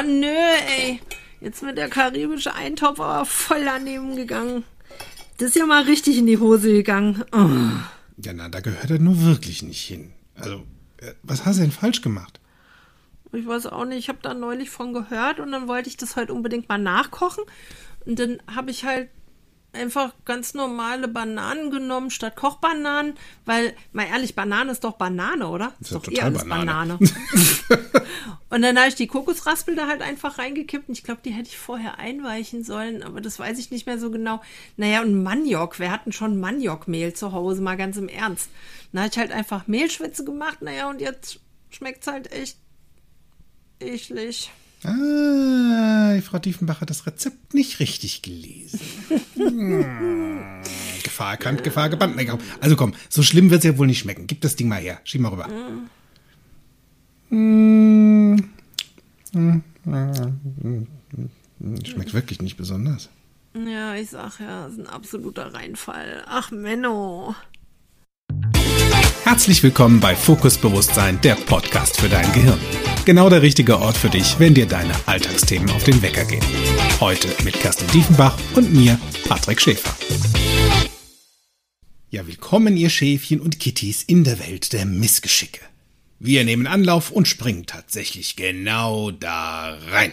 Oh nö, ey. Jetzt mit der karibische Eintopf aber voll daneben gegangen. Das ist ja mal richtig in die Hose gegangen. Oh. Ja, na, da gehört er nur wirklich nicht hin. Also, äh, was hast du denn falsch gemacht? Ich weiß auch nicht, ich habe da neulich von gehört und dann wollte ich das heute unbedingt mal nachkochen. Und dann habe ich halt einfach ganz normale Bananen genommen statt Kochbananen, weil, mal ehrlich, Banane ist doch Banane, oder? Ist Ist ja doch total Banane. Banane. und dann habe ich die Kokosraspel da halt einfach reingekippt und ich glaube, die hätte ich vorher einweichen sollen, aber das weiß ich nicht mehr so genau. Naja, und Maniok, wir hatten schon Maniokmehl zu Hause, mal ganz im Ernst. Dann habe ich halt einfach Mehlschwitze gemacht, naja, und jetzt schmeckt's halt echt eklig. Ah, die Frau Diefenbach hat das Rezept nicht richtig gelesen. Hm. Gefahr erkannt, Gefahr gebannt. Also komm, so schlimm wird es ja wohl nicht schmecken. Gib das Ding mal her. Schieb mal rüber. Mm. Mm. Schmeckt wirklich nicht besonders. Ja, ich sag ja, das ist ein absoluter Reinfall. Ach, Menno. Herzlich willkommen bei Fokus Bewusstsein, der Podcast für dein Gehirn. Genau der richtige Ort für dich, wenn dir deine Alltagsthemen auf den Wecker gehen. Heute mit Kerstin Diefenbach und mir, Patrick Schäfer. Ja, willkommen ihr Schäfchen und Kitties in der Welt der Missgeschicke. Wir nehmen Anlauf und springen tatsächlich genau da rein.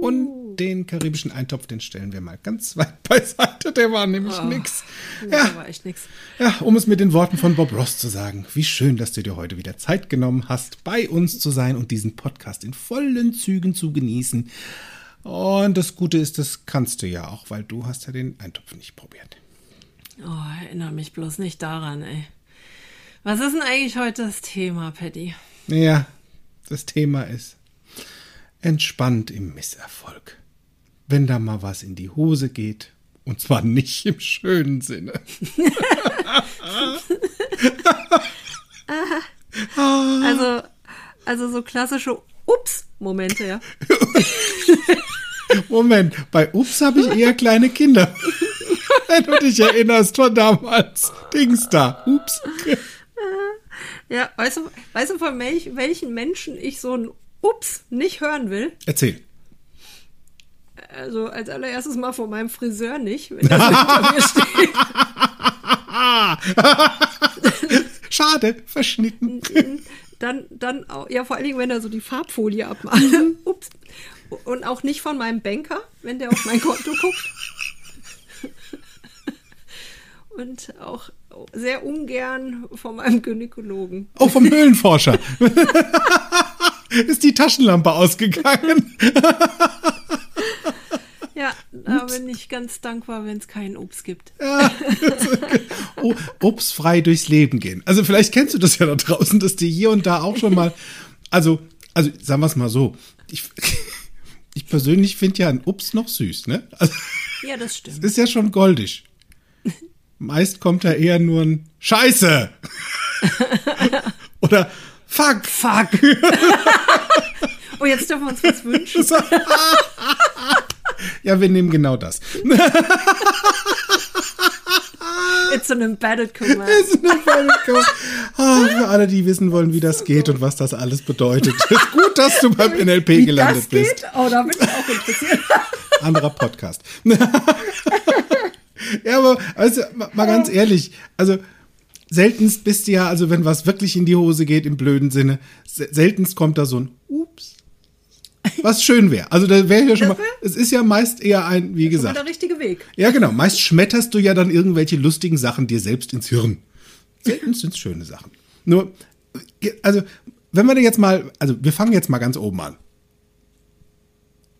Und den karibischen Eintopf, den stellen wir mal ganz weit beiseite. Der war nämlich Oh. nix. Ja, war echt nix. Ja, um es mit den Worten von Bob Ross zu sagen, wie schön, dass du dir heute wieder Zeit genommen hast, bei uns zu sein und diesen Podcast in vollen Zügen zu genießen. Und das Gute ist, das kannst du ja auch, weil du hast ja den Eintopf nicht probiert. Oh, erinnere mich bloß nicht daran, ey. Was ist denn eigentlich heute das Thema, Paddy? Ja, das Thema ist entspannt im Misserfolg. Wenn da mal was in die Hose geht, und zwar nicht im schönen Sinne. Also, also so klassische Ups-Momente, ja. Moment, bei Ups habe ich eher kleine Kinder. Wenn du dich erinnerst von damals. Dings da. Ups. Ja, weißt du, weißt du von welch, welchen Menschen ich so ein Ups nicht hören will? Erzähl. Also als allererstes mal von meinem Friseur nicht, wenn er hinter mir steht. Schade, verschnitten. Dann, dann auch, ja, vor allen Dingen, wenn er so die Farbfolie abmacht. Ups. Und auch nicht von meinem Banker, wenn der auf mein Konto guckt. Und auch sehr ungern von meinem Gynäkologen. Oh, vom Höhlenforscher. Ist die Taschenlampe ausgegangen? Ja, da bin ich ganz dankbar, wenn es keinen Ups gibt. Oh, Ups frei durchs Leben gehen. Also vielleicht kennst du das ja da draußen, dass die hier und da auch schon mal. Also, also sagen wir es mal so. Ich, ich persönlich finde ja ein Ups noch süß, ne? Also, Ja, das stimmt. ist ja schon goldig. Meist kommt da eher nur ein Scheiße. Oder Fuck. Fuck. oh, jetzt dürfen wir uns was wünschen. Ja, wir nehmen genau das. It's an embedded command. Ah, für alle, die wissen wollen, wie das geht und was das alles bedeutet. Ist gut, dass du beim NLP Wie gelandet das bist. geht? Oh, da bin ich auch interessiert. Anderer Podcast. ja, aber also, ma- mal ganz ehrlich, also seltenst bist du ja, also wenn was wirklich in die Hose geht im blöden Sinne, se- seltenst kommt da so ein Ups. Was schön wäre. Also da wäre ja schon mal, es ist ja meist eher ein, wie gesagt. der richtige Weg. Ja, genau. Meist schmetterst du ja dann irgendwelche lustigen Sachen dir selbst ins Hirn. Selten sind es schöne Sachen. Nur, also, wenn wir jetzt mal, also wir fangen jetzt mal ganz oben an.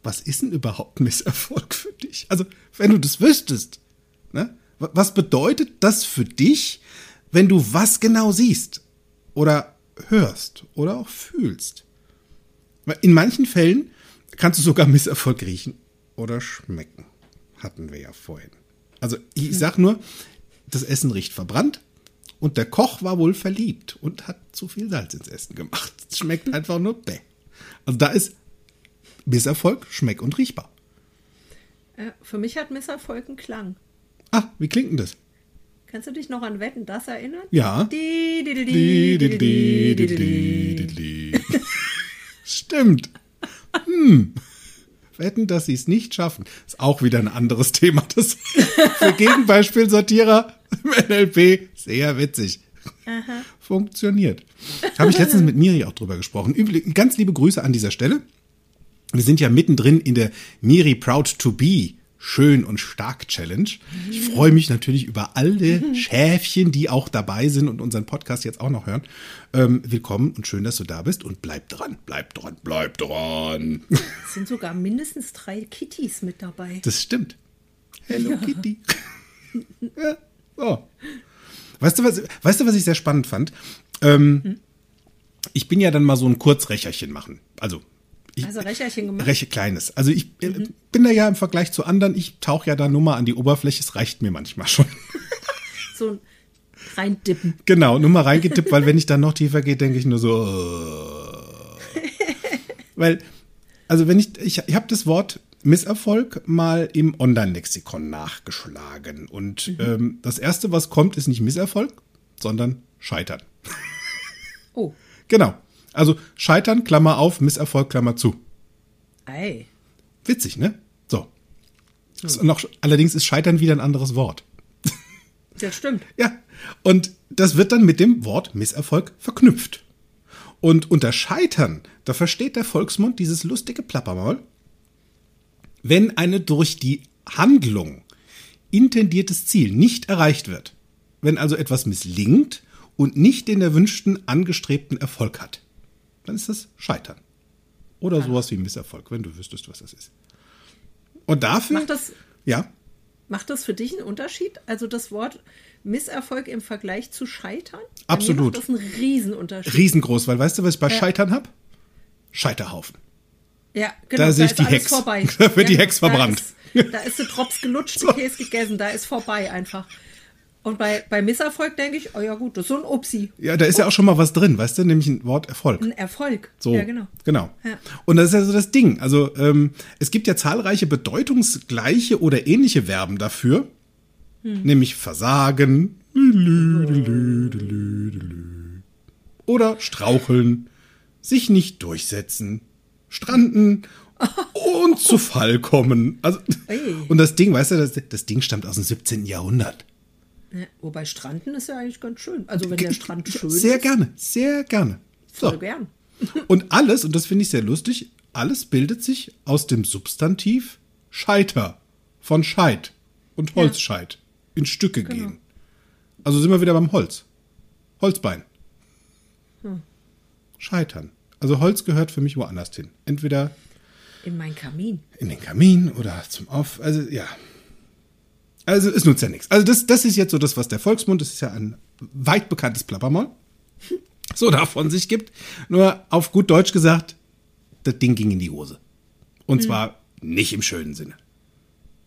Was ist denn überhaupt Misserfolg für dich? Also, wenn du das wüsstest, ne? wa- Was bedeutet das für dich, wenn du was genau siehst? Oder hörst? Oder auch fühlst? In manchen Fällen kannst du sogar Misserfolg riechen oder schmecken. Hatten wir ja vorhin. Also ich sag nur, das Essen riecht verbrannt und der Koch war wohl verliebt und hat zu viel Salz ins Essen gemacht. Es schmeckt einfach nur bäh. Also da ist Misserfolg schmeck- und riechbar. Äh, für mich hat Misserfolg einen Klang. Ah, wie klingt denn das? Kannst du dich noch an Wetten, das erinnern? Ja. Die, die, die, Stimmt. Hm. Wetten, dass sie es nicht schaffen. Ist auch wieder ein anderes Thema. Das für Gegenbeispielsortierer im NLP sehr witzig. Funktioniert. Habe ich letztens mit Miri auch drüber gesprochen. Üblich, ganz liebe Grüße an dieser Stelle. Wir sind ja mittendrin in der Miri Proud to Be Schön und Stark Challenge. Ich freue mich natürlich über alle Schäfchen, die auch dabei sind und unseren Podcast jetzt auch noch hören. Ähm, willkommen und schön, dass du da bist und bleib dran, bleib dran, bleib dran. Es sind sogar mindestens drei Kittys mit dabei. Das stimmt. Hello Kitty. ja, so. Weißt du, was, weißt du, was ich sehr spannend fand? Ähm, Ich bin ja dann mal so ein Kurzrecherchen machen. Also ich, Also Recherchen gemacht? Reche kleines. Also ich äh, bin da ja im Vergleich zu anderen, ich tauche ja da nur mal an die Oberfläche, es reicht mir manchmal schon. So ein reindippen. genau, nur mal reingetippt, weil wenn ich dann noch tiefer gehe, denke ich nur so. äh. weil, also wenn ich, ich, ich habe das Wort Misserfolg mal im Online-Lexikon nachgeschlagen. Und ähm, das erste, was kommt, ist nicht Misserfolg, sondern Scheitern. Oh, Genau. Also Scheitern, Klammer auf, Misserfolg, Klammer zu. ei. Witzig, ne? So. Ist Noch, allerdings ist Scheitern wieder ein anderes Wort. Das stimmt. Ja. Und das wird dann mit dem Wort Misserfolg verknüpft. Und unter Scheitern, da versteht der Volksmund dieses lustige Plappermaul, wenn eine durch die Handlung intendiertes Ziel nicht erreicht wird, wenn also etwas misslingt und nicht den erwünschten angestrebten Erfolg hat, dann ist das Scheitern. Oder sowas wie Misserfolg, wenn du wüsstest, was das ist. Und dafür. Macht das, ja, macht das für dich einen Unterschied? Also das Wort Misserfolg im Vergleich zu Scheitern? Bei Absolut. Das einen Riesenunterschied. riesengroß, weil weißt du, was ich bei Scheitern hab? Scheiterhaufen. Ja, genau. Da sehe ich ist die Hex. Vorbei. Da wird die Ja, Hex verbrannt. Da ist, da ist der Drops gelutscht, der Käse gegessen, da ist vorbei einfach. Und bei, bei Misserfolg denke ich, oh ja gut, das ist so ein Upsi. Ja, da ist ja auch schon mal was drin, weißt du, nämlich ein Wort Erfolg. Ein Erfolg. So, Ja, genau. Genau. Ja. Und das ist ja so das Ding. Also ähm, es gibt ja zahlreiche bedeutungsgleiche oder ähnliche Verben dafür, Hm. nämlich Versagen oder straucheln, sich nicht durchsetzen, stranden und zu Fall kommen. Also, und das Ding, weißt du, das, das Ding stammt aus dem 17. Jahrhundert. Ja, wobei Stranden ist ja eigentlich ganz schön. Also wenn der Strand schön Sehr ist, gerne, sehr gerne. voll So. gern. Und alles, und das finde ich sehr lustig, alles bildet sich aus dem Substantiv Scheiter von Scheit und Holzscheit in Stücke Genau. gehen. Also sind wir wieder beim Holz. Holzbein. Hm. Scheitern. Also Holz gehört für mich woanders hin. Entweder In mein Kamin. in den Kamin oder zum Auf. Also ja. Also es nutzt ja nichts. Also das, das ist jetzt so das, was der Volksmund, das ist ja ein weit bekanntes Plappermaul, so davon sich gibt. Nur auf gut Deutsch gesagt, das Ding ging in die Hose. Und zwar nicht im schönen Sinne.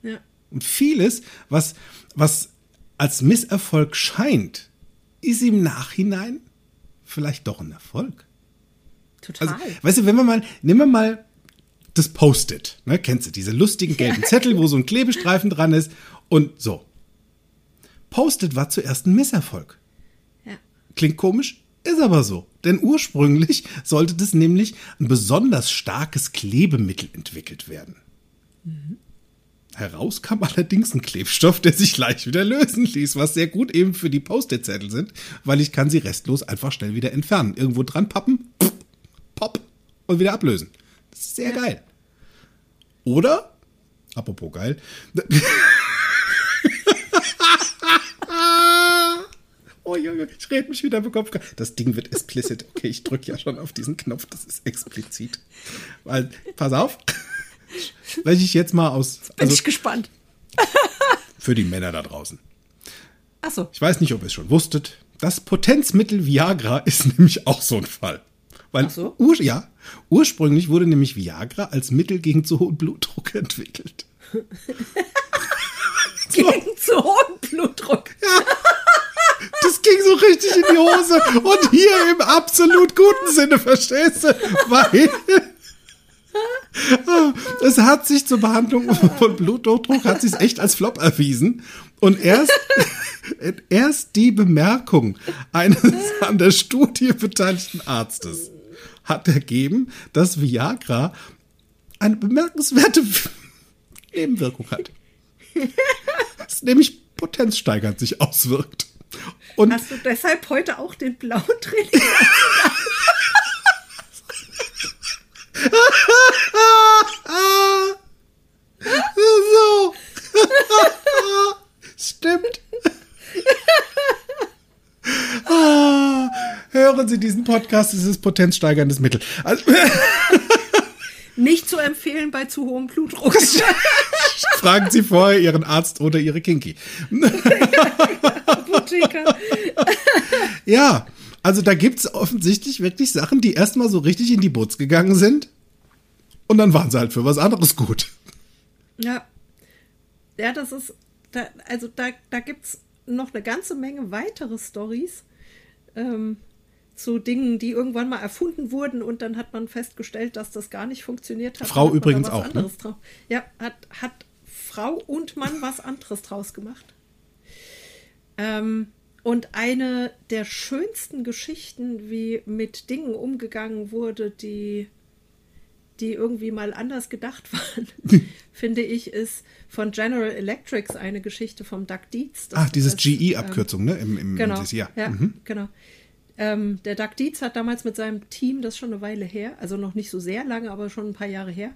Ja. Und vieles, was, was als Misserfolg scheint, ist im Nachhinein vielleicht doch ein Erfolg. Total. Also, weißt du, wenn wir mal, nehmen wir mal das Post-it, ne, kennst du, diese lustigen gelben Zettel, wo so ein Klebestreifen dran ist und so. Post-it war zuerst ein Misserfolg. ja. Klingt komisch, ist aber so. Denn ursprünglich sollte das nämlich ein besonders starkes Klebemittel entwickelt werden. Heraus kam allerdings ein Klebstoff, der sich leicht wieder lösen ließ, was sehr gut eben für die Post-it-Zettel sind, weil ich kann sie restlos einfach schnell wieder entfernen. Irgendwo dran pappen, pff, pop und wieder ablösen. Das ist sehr geil. Oder, apropos geil, Oh Junge, ich rede mich wieder im Kopf. Das Ding wird explicit. Okay, ich drücke ja schon auf diesen Knopf, das ist explizit. Weil, pass auf, weil ich jetzt mal aus, Bin also ich gespannt. für die Männer da draußen. Achso. Ich weiß nicht, ob ihr es schon wusstet. Das Potenzmittel Viagra ist nämlich auch so ein Fall. Weil Ach so? ur, ja, ursprünglich wurde nämlich Viagra als Mittel gegen zu hohen Blutdruck entwickelt. Gegen zu hohen Blutdruck. Das ging so richtig in die Hose. Und hier im absolut guten Sinne, verstehst du? Weil es hat sich zur Behandlung von Bluthochdruck hat sich echt als Flop erwiesen. Und erst, erst die Bemerkung eines an der Studie beteiligten Arztes hat ergeben, dass Viagra eine bemerkenswerte Nebenwirkung hat. es nämlich potenzsteigernd sich auswirkt. Und Hast du deshalb heute auch den blauen Training? so. Stimmt. Ah, hören Sie diesen Podcast, es ist potenzsteigerndes Mittel. Also, Nicht zu empfehlen bei zu hohem Blutdruck. fragen Sie vorher Ihren Arzt oder Ihre Kinky. Apotheker. Ja, also da gibt es offensichtlich wirklich Sachen, die erstmal so richtig in die Butz gegangen sind. Und dann waren sie halt für was anderes gut. Ja. Ja, das ist, da, also da, da gibt es noch eine ganze Menge weitere Stories ähm, zu Dingen, die irgendwann mal erfunden wurden und dann hat man festgestellt, dass das gar nicht funktioniert hat. Frau hat übrigens auch, ne? Ja, hat, hat Frau und Mann was anderes draus gemacht. Ähm, und eine der schönsten Geschichten, wie mit Dingen umgegangen wurde, die, die irgendwie mal anders gedacht waren, finde ich, ist von General Electrics eine Geschichte vom Doug Dietz. Das Ach, dieses ist, ähm, GE-Abkürzung, ne? Im, im, Genau. dieses. Ja, Mhm. genau. Ähm, der Doug Dietz hat damals mit seinem Team, das ist schon eine Weile her, also noch nicht so sehr lange, aber schon ein paar Jahre her,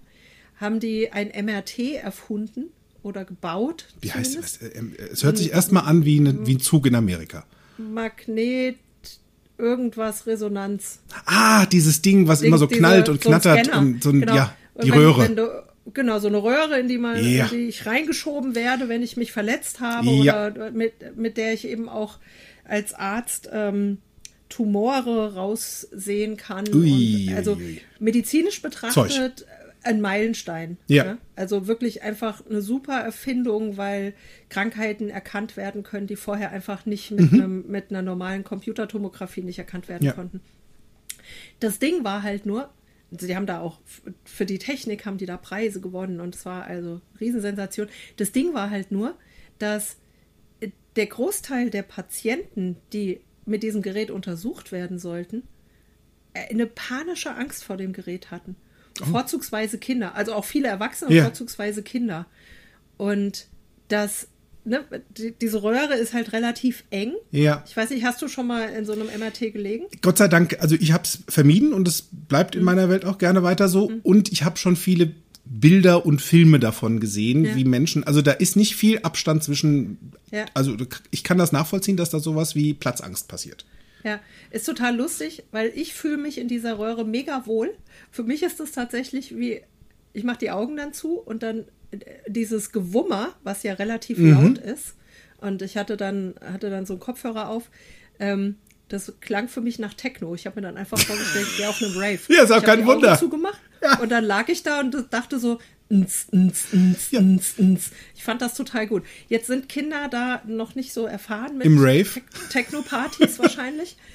haben die ein MRT erfunden oder gebaut. Wie heißt zumindest. es? Äh, ähm, Es hört sich erstmal an wie, eine, wie ein Zug in Amerika. Magnet, irgendwas, Resonanz. Ah, dieses Ding, was immer so Diese- knallt und so ein knattert Scanner. und so ein, Genau. ja, Und die wenn, Röhre. Wenn du, genau, so eine Röhre, in die, man, Ja. in die ich reingeschoben werde, wenn ich mich verletzt habe Ja. oder mit, mit der ich eben auch als Arzt ähm, Tumore raussehen kann. Ui, und, also medizinisch betrachtet ein Meilenstein. Ja. ne? Also wirklich einfach eine super Erfindung, weil Krankheiten erkannt werden können, die vorher einfach nicht mit, einem, mit einer normalen Computertomographie nicht erkannt werden Mhm. Ja. konnten. Das Ding war halt nur, die haben da auch für die Technik haben die da Preise gewonnen und es war also Riesensensation. Das Ding war halt nur, dass der Großteil der Patienten, die mit diesem Gerät untersucht werden sollten, eine panische Angst vor dem Gerät hatten. Vorzugsweise Kinder, also auch viele Erwachsene, Ja. vorzugsweise Kinder. Und das, ne, die, diese Röhre ist halt relativ eng. Ja. Ich weiß nicht, hast du schon mal in so einem MRT gelegen? Gott sei Dank, also ich habe es vermieden und es bleibt Mhm. in meiner Welt auch gerne weiter so. Und ich habe schon viele Bilder und Filme davon gesehen, Ja. wie Menschen, also da ist nicht viel Abstand zwischen, Ja. also ich kann das nachvollziehen, dass da sowas wie Platzangst passiert. Ja, ist total lustig, weil ich fühle mich in dieser Röhre mega wohl. Für mich ist es tatsächlich wie, ich mache die Augen dann zu und dann äh, dieses Gewummer, was ja relativ Mhm. laut ist. Und ich hatte dann, hatte dann so einen Kopfhörer auf. Ähm, das klang für mich nach Techno. Ich habe mir dann einfach vorgestellt, ich gehe auf einem Rave. Ja, ist auch ich kein die Wunder. Augen zugemacht und dann lag ich da und dachte so, ns, ns, ns, ns, ns. ich fand das total gut. Jetzt sind Kinder da noch nicht so erfahren mit Im Rave? Tech- Techno-Partys wahrscheinlich.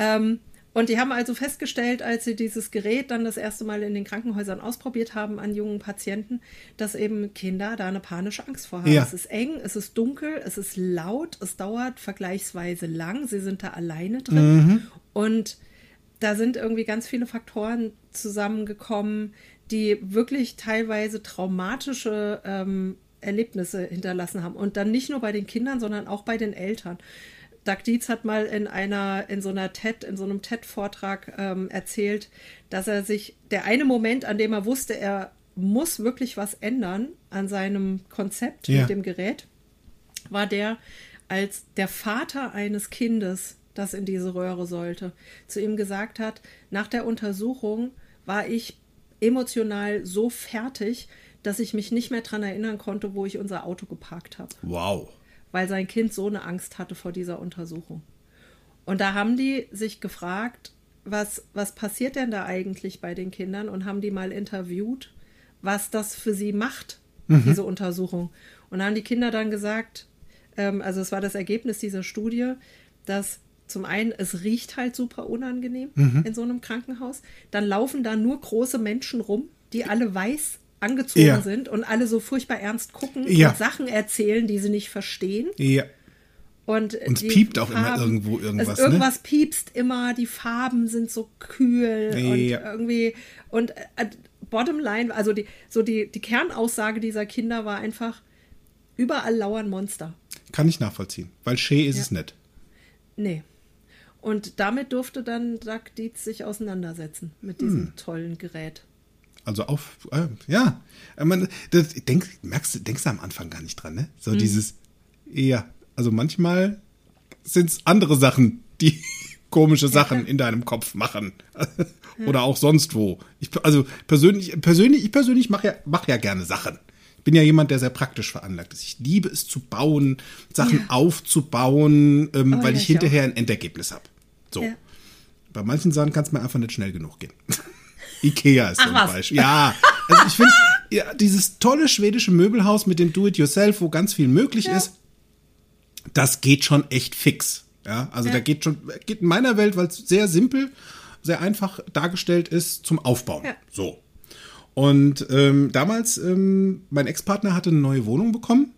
Ähm, und die haben also festgestellt, als sie dieses Gerät dann das erste Mal in den Krankenhäusern ausprobiert haben an jungen Patienten, dass eben Kinder da eine panische Angst vor haben. Ja. Es ist eng, es ist dunkel, es ist laut, es dauert vergleichsweise lang, sie sind da alleine drin. Und da sind irgendwie ganz viele Faktoren zusammengekommen, die wirklich teilweise traumatische ähm, Erlebnisse hinterlassen haben. Und dann nicht nur bei den Kindern, sondern auch bei den Eltern. Doug Dietz hat mal in einer, in so einer TED, in so einem TED-Vortrag ähm, erzählt, dass er sich, der eine Moment, an dem er wusste, er muss wirklich was ändern an seinem Konzept Ja. mit dem Gerät, war der, als der Vater eines Kindes, das in diese Röhre sollte, zu ihm gesagt hat, nach der Untersuchung war ich emotional so fertig, dass ich mich nicht mehr daran erinnern konnte, wo ich unser Auto geparkt habe Wow. weil sein Kind so eine Angst hatte vor dieser Untersuchung. Und da haben die sich gefragt, was, was passiert denn da eigentlich bei den Kindern und haben die mal interviewt, was das für sie macht, diese Untersuchung. Und da haben die Kinder dann gesagt, ähm, also es war das Ergebnis dieser Studie, dass zum einen, es riecht halt super unangenehm in so einem Krankenhaus. Dann laufen da nur große Menschen rum, die alle weiß angezogen Ja. sind und alle so furchtbar ernst gucken Ja. und Sachen erzählen, die sie nicht verstehen. Ja. Und, Und es piept auch immer irgendwo irgendwas, ne? irgendwas piepst immer, die Farben sind so kühl und Ja. irgendwie und äh, Bottomline, also die, so die, die Kernaussage dieser Kinder war einfach, überall lauern Monster. Kann ich nachvollziehen, weil Shea ist Ja. es nicht. Nee. Und damit durfte dann Doug Dietz sich auseinandersetzen mit diesem tollen Gerät. Also auf, äh, ja, man, das, denk, merkst denkst du am Anfang gar nicht dran, ne? So dieses, ja, also manchmal sind es andere Sachen, die komische Sachen in deinem Kopf machen. Oder auch sonst wo. Ich, also persönlich, persönlich, ich persönlich mache ja, mach ja gerne Sachen. Ich bin ja jemand, der sehr praktisch veranlagt ist. Ich liebe es zu bauen, Sachen Ja. aufzubauen, ähm, Oh, weil ja, ich hinterher ein Endergebnis habe. So. Ja. Bei manchen Sachen kann es mir einfach nicht schnell genug gehen. Ikea ist so Ach, ein was? Beispiel. Ja, also ich finde, ja, dieses tolle schwedische Möbelhaus mit dem Do-it-yourself, wo ganz viel möglich Ja. ist, das geht schon echt fix. Ja, also Ja. da geht schon, geht in meiner Welt, weil es sehr simpel, sehr einfach dargestellt ist zum Aufbauen. So. Und ähm, damals, ähm, mein Ex-Partner hatte eine neue Wohnung bekommen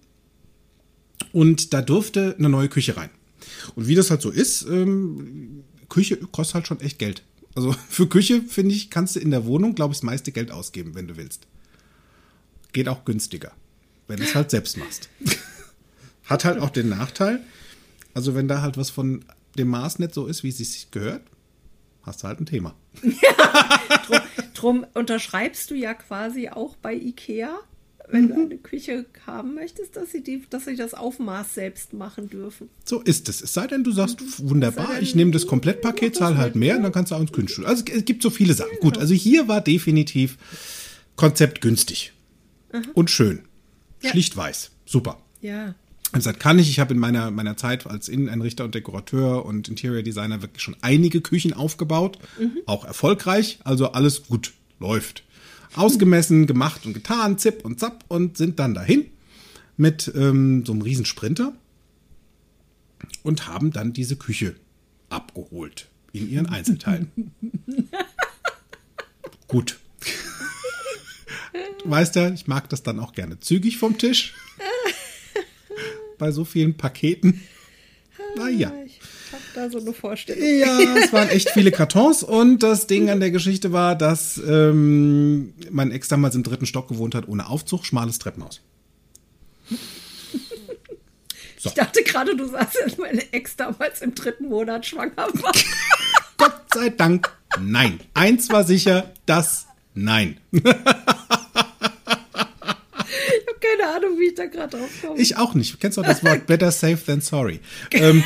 und da durfte eine neue Küche rein. Und wie das halt so ist, ähm, Küche kostet halt schon echt Geld. Also für Küche, finde ich, kannst du in der Wohnung, glaube ich, das meiste Geld ausgeben, wenn du willst. Geht auch günstiger, wenn du es halt selbst machst. Hat halt auch den Nachteil, also wenn da halt was von dem Maß nicht so ist, wie es sich gehört, hast du halt ein Thema. Drum unterschreibst du ja quasi auch bei Ikea, wenn du eine Küche haben möchtest, dass sie, die, dass sie das Aufmaß selbst machen dürfen. So ist es. Es sei denn, du sagst, wunderbar, sei denn, ich nehme das Komplettpaket, zahl halt mehr, und dann kannst du auch ins Kühlstuhl. Also es gibt so viele Sachen. Gut, also hier war definitiv Konzept günstig und schön. Ja. Schlicht weiß. Super. Ja. Hab gesagt, kann ich. Ich habe in meiner, meiner Zeit als Inneneinrichter und Dekorateur und Interior Designer wirklich schon einige Küchen aufgebaut. Auch erfolgreich. Also alles gut läuft. Ausgemessen, gemacht und getan, zip und zap und sind dann dahin mit ähm, so einem riesen Sprinter und haben dann diese Küche abgeholt in ihren Einzelteilen. Gut. Du weißt ja, ich mag das dann auch gerne zügig vom Tisch. Bei so vielen Paketen. Naja. Ich habe da so eine Vorstellung. Ja, es waren echt viele Kartons und das Ding an der Geschichte war, dass ähm, mein Ex damals im dritten Stock gewohnt hat, ohne Aufzug, schmales Treppenhaus. Ich dachte gerade, du sagst, dass meine Ex damals im dritten Monat schwanger war. Gott sei Dank, nein. Eins war sicher, das nein. Ich habe keine Ahnung, wie ich da gerade drauf komme. Ich auch nicht. Du kennst doch das Wort better safe than sorry. Ähm,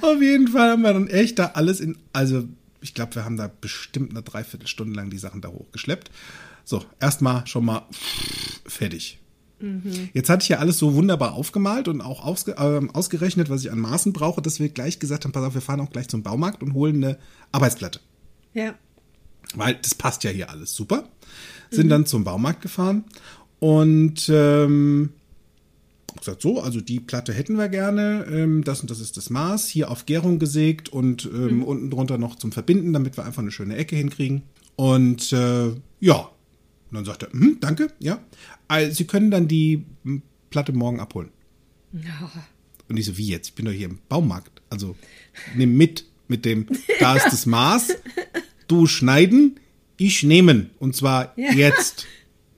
auf jeden Fall haben wir dann echt da alles in, also ich glaube, wir haben da bestimmt eine Dreiviertelstunde lang die Sachen da hochgeschleppt. So, erstmal schon mal fertig. Jetzt hatte ich ja alles so wunderbar aufgemalt und auch ausge, ähm, ausgerechnet, was ich an Maßen brauche, dass wir gleich gesagt haben, pass auf, wir fahren auch gleich zum Baumarkt und holen eine Arbeitsplatte. ja. Weil das passt ja hier alles super. Sind dann zum Baumarkt gefahren und ähm, gesagt, so, also die Platte hätten wir gerne, ähm, das und das ist das Maß, hier auf Gärung gesägt und ähm, unten drunter noch zum Verbinden, damit wir einfach eine schöne Ecke hinkriegen. Und äh, ja, und dann sagt er, hm, danke, ja. Also, Sie können dann die Platte morgen abholen. Und ich so, wie jetzt? Ich bin doch hier im Baumarkt. Also nimm mit, mit dem, da ist das Maß, du schneiden, ich nehmen. Und zwar Ja. jetzt.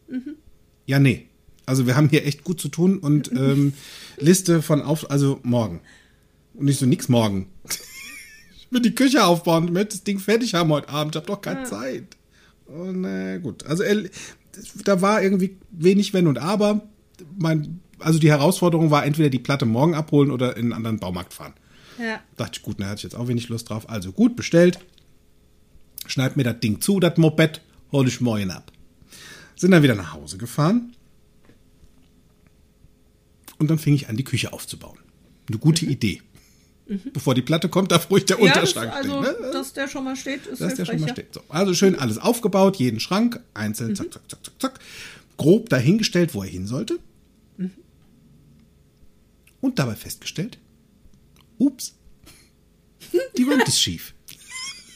Ja, nee. Also wir haben hier echt gut zu tun und ähm, Liste von auf, also morgen. Und nicht so nix morgen. Ich will die Küche aufbauen, ich möchte das Ding fertig haben heute Abend, ich habe doch keine Zeit. Und äh, gut, also er, da war irgendwie wenig Wenn und Aber. Mein, also die Herausforderung war entweder die Platte morgen abholen oder in einen anderen Baumarkt fahren. Ja. Dachte ich, gut, da hatte ich jetzt auch wenig Lust drauf. Also gut, bestellt. Schneid mir das Ding zu, das Moped, hol ich morgen ab. Sind dann wieder nach Hause gefahren. Und dann fing ich an, die Küche aufzubauen. Eine gute Idee. Bevor die Platte kommt, darf ruhig der Mhm. Ja, das, Unterschrank also, stehen. Ne? dass der schon mal steht, ist dass der schon mal steht. So, also schön alles aufgebaut, jeden Schrank einzeln, zack, zack, zack, zack, zack. Grob dahingestellt, wo er hin sollte. Und dabei festgestellt, ups, die Wand ist schief.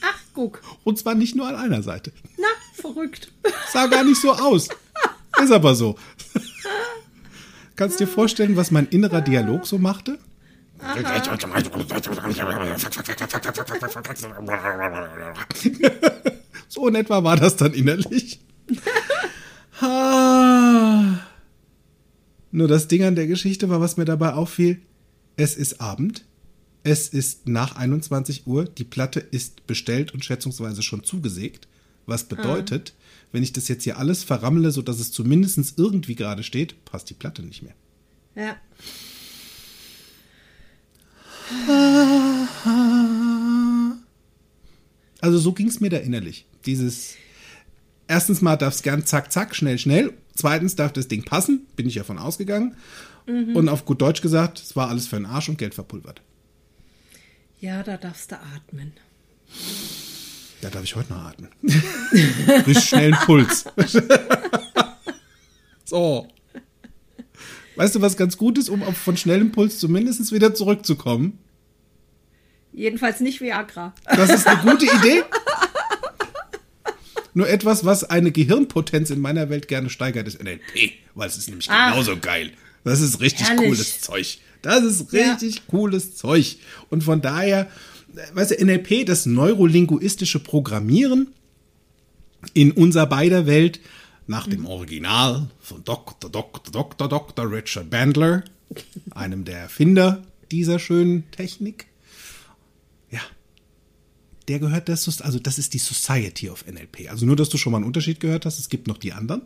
Ach, guck. Und zwar nicht nur an einer Seite. Na, verrückt. Sah gar nicht so aus. Ist aber so. Kannst dir vorstellen, was mein innerer Dialog so machte? So in etwa war das dann innerlich. Nur das Ding an der Geschichte war, was mir dabei auffiel. Es ist Abend. Es ist nach 21 Uhr. Die Platte ist bestellt und schätzungsweise schon zugesägt. Was bedeutet, wenn ich das jetzt hier alles verrammle, sodass es zumindest irgendwie gerade steht, passt die Platte nicht mehr. Ja. Also so ging es mir da innerlich. Dieses, erstens mal darf es gern zack, zack, schnell, schnell. Zweitens darf das Ding passen, bin ich davon ausgegangen. Und auf gut Deutsch gesagt, es war alles für den Arsch und Geld verpulvert. Ja, da darfst du atmen. Da darf ich heute noch atmen. Richtig schnellen Puls. so. Weißt du, was ganz gut ist, um von schnellem Puls zumindest wieder zurückzukommen? Jedenfalls nicht Viagra. Das ist eine gute Idee. Nur etwas, was eine Gehirnpotenz in meiner Welt gerne steigert, ist NLP, weil es ist nämlich Ach. genauso geil. Das ist richtig Herrlich. cooles Zeug. Das ist Ja. richtig cooles Zeug. Und von daher, weißt du, NLP, das neurolinguistische Programmieren in unser beider Welt nach dem Original von Dr. Dr. Dr. Dr. Richard Bandler, einem der Erfinder dieser schönen Technik. Ja, der gehört das, also das ist die Society of NLP. Also nur, dass du schon mal einen Unterschied gehört hast, es gibt noch die anderen.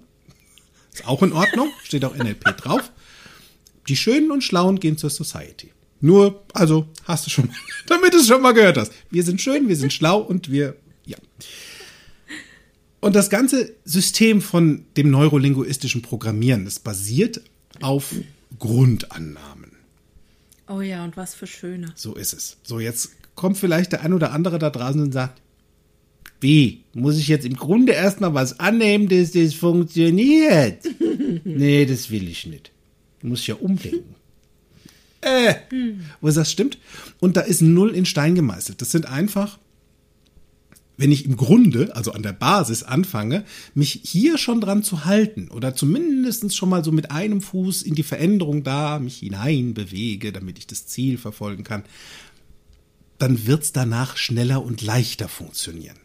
Ist auch in Ordnung, steht auch NLP drauf. Die Schönen und Schlauen gehen zur Society. Nur, also hast du schon, damit du es schon mal gehört hast. Wir sind schön, wir sind schlau und wir, ja. Und das ganze System von dem neurolinguistischen Programmieren, das basiert auf Grundannahmen. Oh ja, und was für schöne. So ist es. So, jetzt kommt vielleicht der ein oder andere da draußen und sagt, wie? Muss ich jetzt im Grunde erstmal was annehmen, dass das funktioniert? nee, das will ich nicht. Muss ich ja umdenken. Äh, wo das stimmt. Und da ist null in Stein gemeißelt. Das sind einfach, wenn ich im Grunde, also an der Basis anfange, mich hier schon dran zu halten oder zumindest schon mal so mit einem Fuß in die Veränderung da mich hinein bewege, damit ich das Ziel verfolgen kann, dann wird es danach schneller und leichter funktionieren.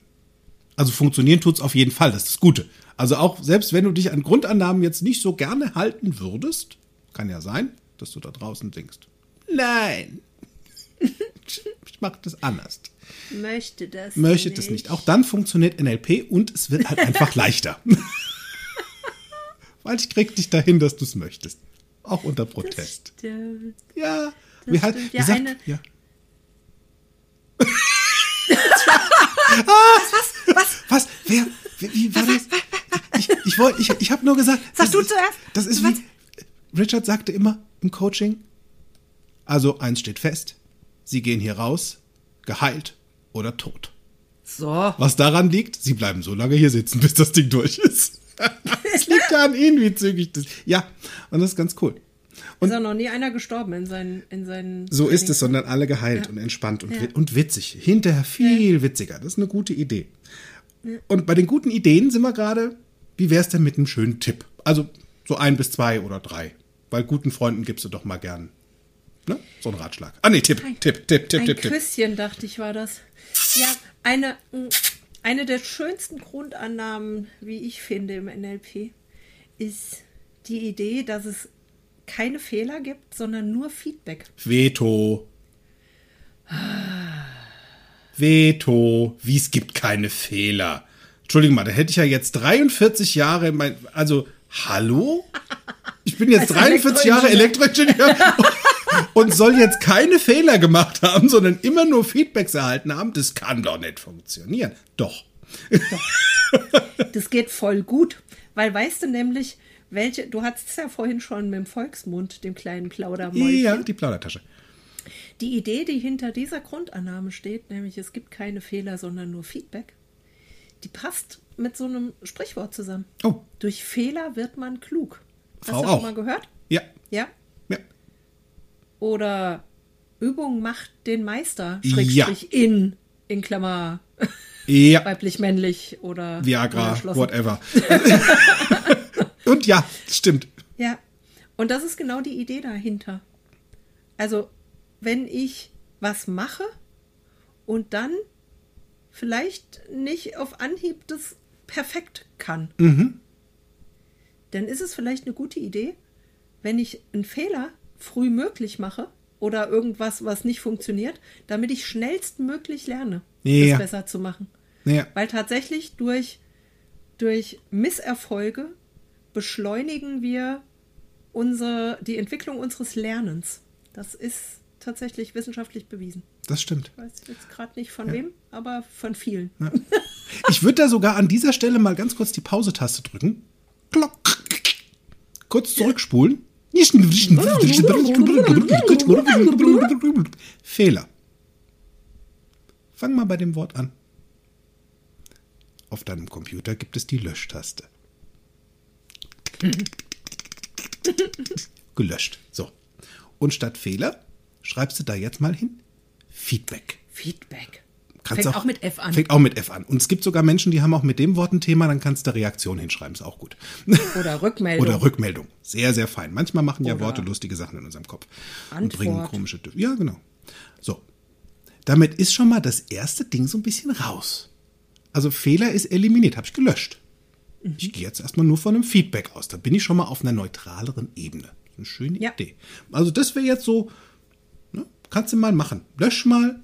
Also funktionieren tut's auf jeden Fall, das ist das Gute. Also auch selbst wenn du dich an Grundannahmen jetzt nicht so gerne halten würdest, kann ja sein, dass du da draußen denkst, nein, ich mache das anders. Möchte das Möchte das nicht. Auch dann funktioniert NLP und es wird halt einfach leichter. Weil ich krieg dich dahin, dass du es möchtest. Auch unter Protest. Stimmt. Ja. Das Wie, halt, stimmt. wie Ja, sagt, eine- ja. Was? Was? Wer? Wie, wie war das? Ich, ich, wollt- ich, ich habe nur gesagt. Sag das du ist, zuerst. Das ist Was? wie. Richard sagte immer im Coaching: Also, eins steht fest. Sie gehen hier raus, geheilt oder tot. So. Was daran liegt, sie bleiben so lange hier sitzen, bis das Ding durch ist. Es liegt ja an ihnen, wie zügig das. Ja, und das ist ganz cool. ist auch noch nie einer gestorben in seinen, in seinen So ist es, sondern alle geheilt und entspannt und, Ja. und witzig. Hinterher viel witziger. Das ist eine gute Idee. Und bei den guten Ideen sind wir gerade, wie wär's denn mit einem schönen Tipp? Also so ein bis zwei oder drei. Weil guten Freunden gibst du doch mal gern ne? so einen Ratschlag. Ah nee, Tipp, Ein- Tipp, Tipp, Tipp, Ein Tipp, Tipp. Küsschen, dachte ich, war das. Ja, eine, eine der schönsten Grundannahmen, wie ich finde, im NLP, ist die Idee, dass es keine Fehler gibt, sondern nur Feedback. Veto. Veto. Wie es gibt keine Fehler. Entschuldigung mal, da hätte ich ja jetzt 43 Jahre, mein, also, hallo? Ich bin jetzt Als 43 Jahre Elektroingenieur und soll jetzt keine Fehler gemacht haben, sondern immer nur Feedbacks erhalten haben. Das kann doch nicht funktionieren. Doch. Das geht voll gut, weil weißt du nämlich, welche, du hattest es ja vorhin schon mit dem Volksmund, dem kleinen Plaudermäulchen. Ja, die Plaudertasche. Die Idee, die hinter dieser Grundannahme steht, nämlich es gibt keine Fehler, sondern nur Feedback, die passt mit so einem Sprichwort zusammen. Oh, Durch Fehler wird man klug. Hast Frau du auch. schon mal gehört? ja. Ja. ja. Oder Übung macht den Meister, Ja. Schrägstrich in, in Klammer Ja. weiblich, männlich oder Viagra, whatever. und ja, stimmt. Ja. Und das ist genau die Idee dahinter. Also wenn ich was mache und dann vielleicht nicht auf Anhieb das perfekt kann. Dann ist es vielleicht eine gute Idee, wenn ich einen Fehler früh möglich mache oder irgendwas, was nicht funktioniert, damit ich schnellstmöglich lerne, Ja. das besser zu machen. Ja. Weil tatsächlich durch, durch Misserfolge beschleunigen wir unsere, die Entwicklung unseres Lernens. Das ist tatsächlich wissenschaftlich bewiesen. Das stimmt. Ich weiß jetzt gerade nicht von wem, aber von vielen. Ich würde da sogar an dieser Stelle mal ganz kurz die Pause-Taste drücken. Klock. Kurz zurückspulen. Fehler. Fang mal bei dem Wort an. Auf deinem Computer gibt es die Löschtaste. Gelöscht. So. Und statt Fehler schreibst du da jetzt mal hin Feedback. Feedback. Kannst Fängt auch, mit F an. Fängt auch mit F an. Und es gibt sogar Menschen, die haben auch mit dem Wort ein Thema, dann kannst du Reaktion hinschreiben, ist auch gut. Oder Rückmeldung. Oder Rückmeldung. Sehr, sehr fein. Manchmal machen ja Oder Worte lustige Sachen in unserem Kopf. Und Antwort. bringen komische. Ja, genau. So. Damit ist schon mal das erste Ding so ein bisschen raus. Also Fehler ist eliminiert, habe ich gelöscht. Mhm. Ich gehe jetzt erstmal nur von einem Feedback aus. Da bin ich schon mal auf einer neutraleren Ebene. Eine schöne Ja. Idee. Also das wäre jetzt so, ne, kannst du mal machen. Lösch mal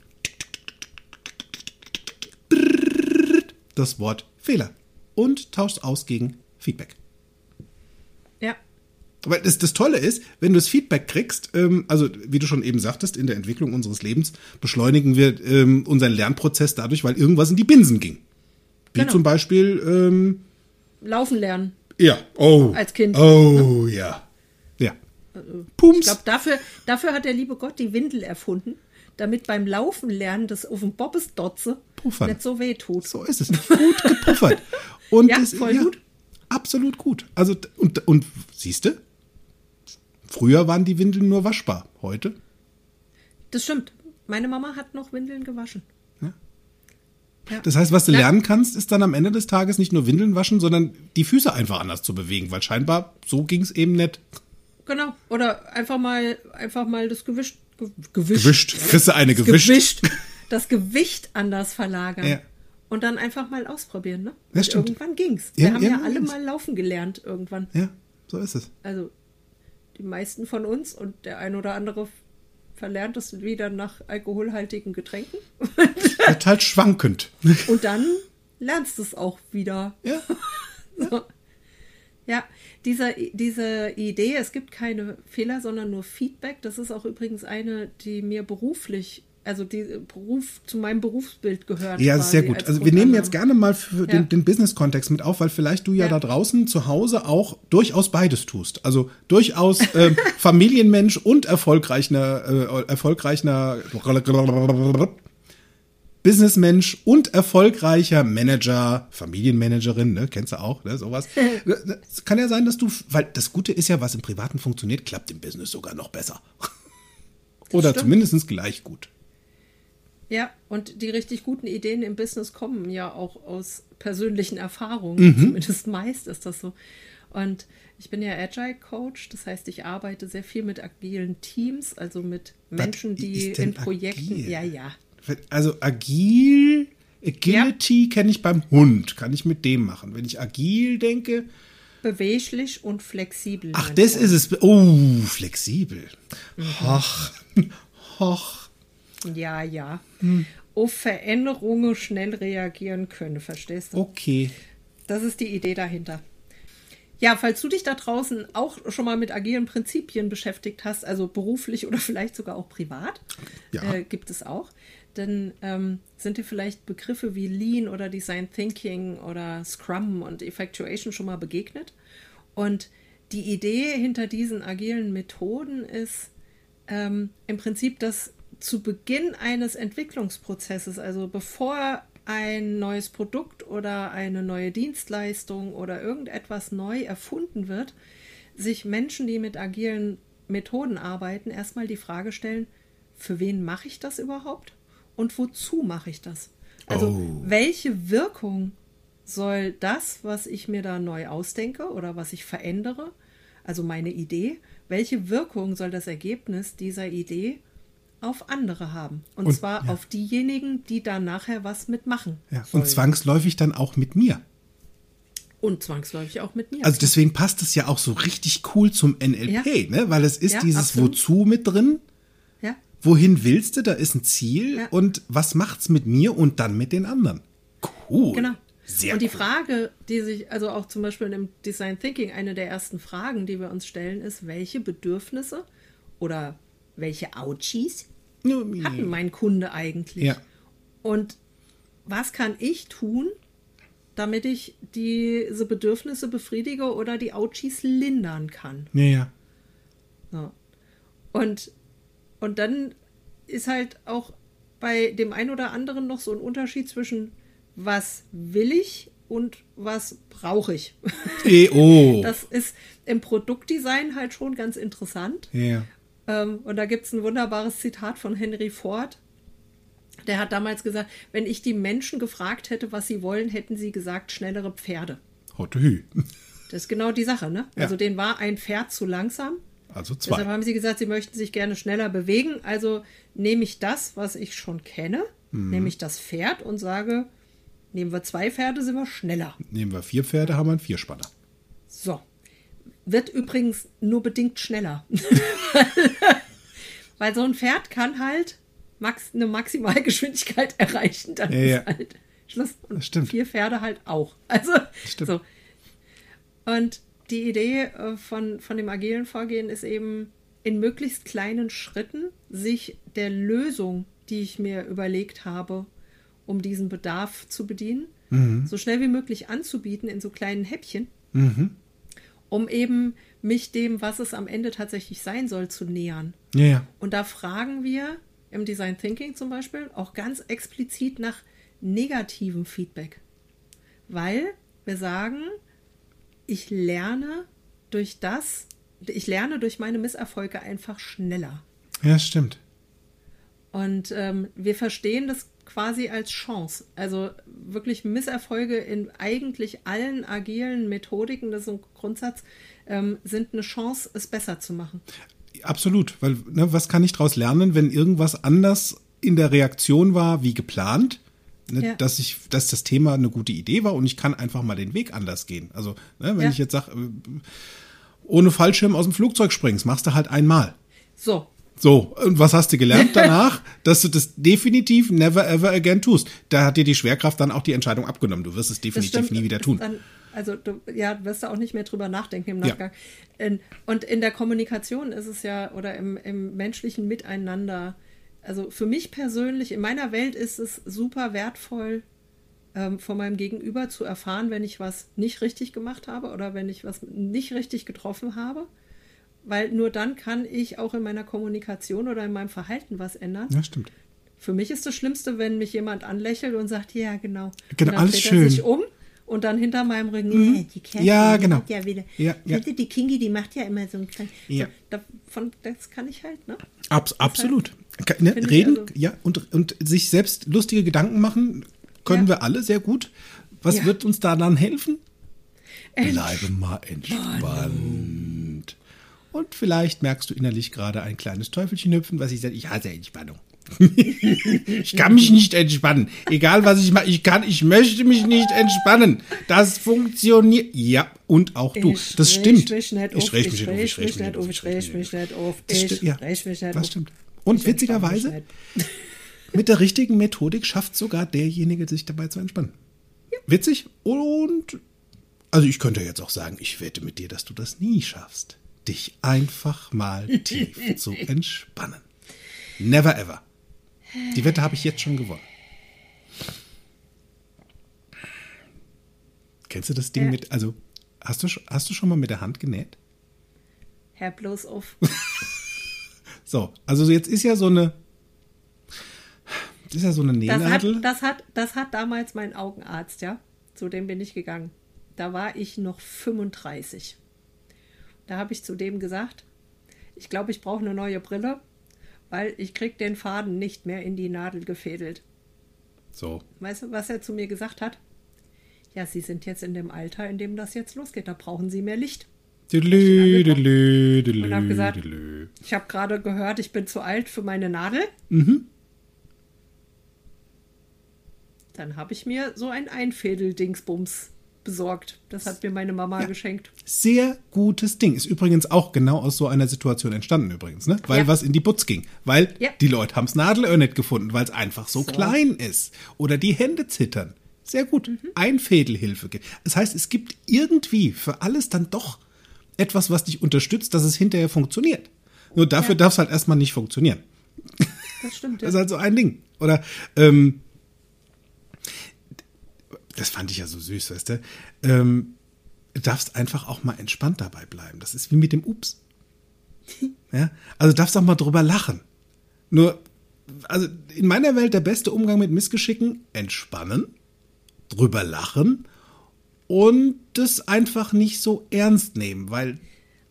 das Wort Fehler und tauschst aus gegen Feedback. Ja. Weil das, das Tolle ist, wenn du das Feedback kriegst, ähm, also wie du schon eben sagtest, in der Entwicklung unseres Lebens beschleunigen wir ähm, unseren Lernprozess dadurch, weil irgendwas in die Binsen ging. Wie Genau. zum Beispiel, ähm, Laufen lernen. ja, oh. Als Kind. Oh, ja. Ja. Ich Pums. glaube, dafür, dafür hat der liebe Gott die Windel erfunden, damit beim Laufen lernen das auf dem Bobbes Dotze Puffern. nicht so weh tut. So ist es. Gut gepuffert. Und Ja, das, voll gut. Absolut gut. Also, und, und siehst du, früher waren die Windeln nur waschbar. Heute Das stimmt. Meine Mama hat noch Windeln gewaschen. Ja. Das heißt, was du Ja. lernen kannst, ist dann am Ende des Tages nicht nur Windeln waschen, sondern die Füße einfach anders zu bewegen, weil scheinbar so ging es eben nicht. Genau. Oder einfach mal, einfach mal das Gewicht, ge, gewischt, Gewischt. Kriegst du eine gewischt. Gewicht, das Gewicht anders verlagern. Ja. Und dann einfach mal ausprobieren, ne? Ja, stimmt. irgendwann ging's. Wir Ja, haben ja alle ging's. mal laufen gelernt irgendwann. Ja, so ist es. Also die meisten von uns und der ein oder andere verlernt es wieder nach alkoholhaltigen Getränken. Wird halt schwankend. Und dann lernst du es auch wieder. Ja. So. Ja, diese, diese Idee, es gibt keine Fehler, sondern nur Feedback, das ist auch übrigens eine, die mir beruflich, also die Beruf zu meinem Berufsbild gehört. Ja, sehr gut. als Also wir nehmen jetzt gerne mal für den, Ja. den Business-Kontext mit auf, weil vielleicht du ja, Ja. da draußen zu Hause auch durchaus beides tust. Also durchaus ähm, Familienmensch und erfolgreicher, äh, erfolgreicher Businessmensch und erfolgreicher Manager, Familienmanagerin, ne, kennst du auch, ne, sowas. Es kann ja sein, dass du, weil das Gute ist ja, was im Privaten funktioniert, klappt im Business sogar noch besser. Oder zumindest gleich gut. Ja, und die richtig guten Ideen im Business kommen ja auch aus persönlichen Erfahrungen. Zumindest meist ist das so. Und ich bin ja Agile Coach, das heißt, ich arbeite sehr viel mit agilen Teams, also mit Menschen, die in Projekten. agil? Ja, ja. Also agil, Agility kenne ich beim Hund, kann ich mit dem machen. Wenn ich agil denke, Beweglich und flexibel. ach, das man. ist es. Oh, flexibel. Mhm. Hoch, hoch. Ja, ja. Hm. Auf Veränderungen schnell reagieren können, verstehst du? Okay. Das ist die Idee dahinter. Ja, falls du dich da draußen auch schon mal mit agilen Prinzipien beschäftigt hast, also beruflich oder vielleicht sogar auch privat, Ja. äh, gibt es auch, dann ähm, sind dir vielleicht Begriffe wie Lean oder Design Thinking oder Scrum und Effectuation schon mal begegnet. Und die Idee hinter diesen agilen Methoden ist ähm, im Prinzip, dass zu Beginn eines Entwicklungsprozesses, also bevor ein neues Produkt oder eine neue Dienstleistung oder irgendetwas neu erfunden wird, sich Menschen, die mit agilen Methoden arbeiten, erstmal die Frage stellen, für wen mache ich das überhaupt und wozu mache ich das? Also Oh. welche Wirkung soll das, was ich mir da neu ausdenke oder was ich verändere, also meine Idee, welche Wirkung soll das Ergebnis dieser Idee auf andere haben. Und, Und- zwar ja. auf diejenigen, die da nachher was mitmachen. Ja, sollen. und zwangsläufig dann auch mit mir. Und zwangsläufig auch mit mir. Also deswegen passt es ja auch so richtig cool zum NLP, Ja. ne? Weil es ist dieses absolut. Wozu mit drin, wohin willst du, da ist ein Ziel Ja. und was macht's mit mir und dann mit den anderen. Cool. genau. Sehr und die cool. Frage, die sich, also auch zum Beispiel im Design Thinking, eine der ersten Fragen, die wir uns stellen, ist, welche Bedürfnisse oder welche Ouchies hatten mein Kunde eigentlich? Ja. Und was kann ich tun, damit ich diese Bedürfnisse befriedige oder die Ouchies lindern kann? Ja, ja. Ja. Und, und dann ist halt auch bei dem einen oder anderen noch so ein Unterschied zwischen was will ich und was brauche ich. Eh, oh. Das ist im Produktdesign halt schon ganz interessant. ja. Ähm, und da gibt es ein wunderbares Zitat von Henry Ford. Der hat damals gesagt, wenn ich die Menschen gefragt hätte, was sie wollen, hätten sie gesagt, schnellere Pferde. Hotte Hü. Das ist genau die Sache, ne? Ja. Also denen war ein Pferd zu langsam. Also Deshalb zwei. haben sie gesagt, sie möchten sich gerne schneller bewegen. Also nehme ich das, was ich schon kenne, Mhm. nehme ich das Pferd und sage, nehmen wir zwei Pferde, sind wir schneller. Nehmen wir vier Pferde, haben wir einen Vierspanner. So. Wird übrigens nur bedingt schneller. Weil so ein Pferd kann halt max eine Maximalgeschwindigkeit erreichen. Dann Ja, ja. ist halt Schluss. Und Das stimmt. vier Pferde halt auch. Also, stimmt. so. Und die Idee äh, von, von dem agilen Vorgehen ist eben, in möglichst kleinen Schritten sich der Lösung, die ich mir überlegt habe, um diesen Bedarf zu bedienen, Mhm. so schnell wie möglich anzubieten in so kleinen Häppchen, um eben mich dem, was es am Ende tatsächlich sein soll, zu nähern. Ja. Und da fragen wir im Design Thinking zum Beispiel auch ganz explizit nach negativem Feedback. Weil wir sagen, ich lerne durch das, ich lerne durch meine Misserfolge einfach schneller. Ja, stimmt. Und ähm, wir verstehen das quasi als Chance. Also wirklich Misserfolge in eigentlich allen agilen Methodiken, das ist ein Grundsatz, ähm, sind eine Chance, es besser zu machen. Absolut, weil ne, was kann ich daraus lernen, wenn irgendwas anders in der Reaktion war wie geplant? Ne, Ja. dass ich, dass das Thema eine gute Idee war und ich kann einfach mal den Weg anders gehen. Also, ne, wenn Ja. ich jetzt sage, ohne Fallschirm aus dem Flugzeug springst, machst du halt einmal. So, So, und was hast du gelernt danach? dass du das definitiv never ever again tust. Da hat dir die Schwerkraft dann auch die Entscheidung abgenommen. Du wirst es definitiv nie wieder tun. Dann, also du, ja, wirst du auch nicht mehr drüber nachdenken im Ja. Nachgang. In, und in der Kommunikation ist es ja, oder im, im menschlichen Miteinander, also für mich persönlich, in meiner Welt ist es super wertvoll, ähm, von meinem Gegenüber zu erfahren, wenn ich was nicht richtig gemacht habe oder wenn ich was nicht richtig getroffen habe. Weil nur dann kann ich auch in meiner Kommunikation oder in meinem Verhalten was ändern. Ja, stimmt. Für mich ist das Schlimmste, wenn mich jemand anlächelt und sagt, ja, genau. Genau, und dann alles dreht schön. Er sich um und dann hinter meinem Rücken, "Ja, die Kerstin, Ja, die genau. Ja, wieder. Ja, ja. Die Kingi, die macht ja immer so ein kleines. Ja. So, davon, das kann ich halt, ne? Abs absolut. Ka- Ne, ich reden, also- ja, und, und sich selbst lustige Gedanken machen, können Ja. wir alle sehr gut. Was Ja. wird uns da dann helfen? Bleibe mal entspannt. Und vielleicht merkst du innerlich gerade ein kleines Teufelchen hüpfen, was ich sage, ich hasse Entspannung. ich kann mich nicht entspannen. Egal was ich mache, ich kann, ich möchte mich nicht entspannen. Das funktioniert. Ja, und auch du. Ich das rech stimmt. mich nicht ich auf, rech ich mich nicht auf, rech ich rech mich nicht auf, ich rech mich nicht auf, Das ich rech mich nicht Das auf. stimmt. Und Ich witzigerweise, mit der richtigen Methodik schafft sogar derjenige, sich dabei zu entspannen. Witzig und also ich könnte jetzt auch sagen, ich wette mit dir, dass du das nie schaffst, dich einfach mal tief zu entspannen. Never ever. Die Wette habe ich jetzt schon gewonnen. Kennst du das Ding Ja. mit, also hast du, hast du schon mal mit der Hand genäht? Hör bloß auf. So, also jetzt ist ja so eine, das ist ja so eine Das hat, das, hat, das hat damals mein Augenarzt, ja. Zu dem bin ich gegangen. Da war ich noch 35. Da habe ich zu dem gesagt, ich glaube, ich brauche eine neue Brille, weil ich krieg den Faden nicht mehr in die Nadel gefädelt. So, Weißt du, was er zu mir gesagt hat? Ja, Sie sind jetzt in dem Alter, in dem das jetzt losgeht. Da brauchen Sie mehr Licht. Delü, Und hab gesagt-. Ich habe gerade gehört, ich bin zu alt für meine Nadel. Mhm. Dann habe ich mir so ein Einfädel-Dingsbums besorgt. Das hat mir meine Mama geschenkt. Sehr gutes Ding. Ist übrigens auch genau aus so einer Situation entstanden übrigens, ne? Weil Ja. was in die Putz ging. Weil Ja. die Leute haben's Nadelöhr nicht gefunden, weil es einfach so, So. klein ist. Oder die Hände zittern. Sehr gut. Mhm. Einfädelhilfe. Das heißt, es gibt irgendwie für alles dann doch etwas, was dich unterstützt, dass es hinterher funktioniert. Nur dafür Ja. darf es halt erstmal nicht funktionieren. Das stimmt. Das ist halt so ein Ding. Oder, ähm, das fand ich ja so süß, weißt du? Ähm, darfst einfach auch mal entspannt dabei bleiben. Das ist wie mit dem Ups. Ja? Also darfst auch mal drüber lachen. Nur, also in meiner Welt der beste Umgang mit Missgeschicken, entspannen, drüber lachen und das einfach nicht so ernst nehmen, weil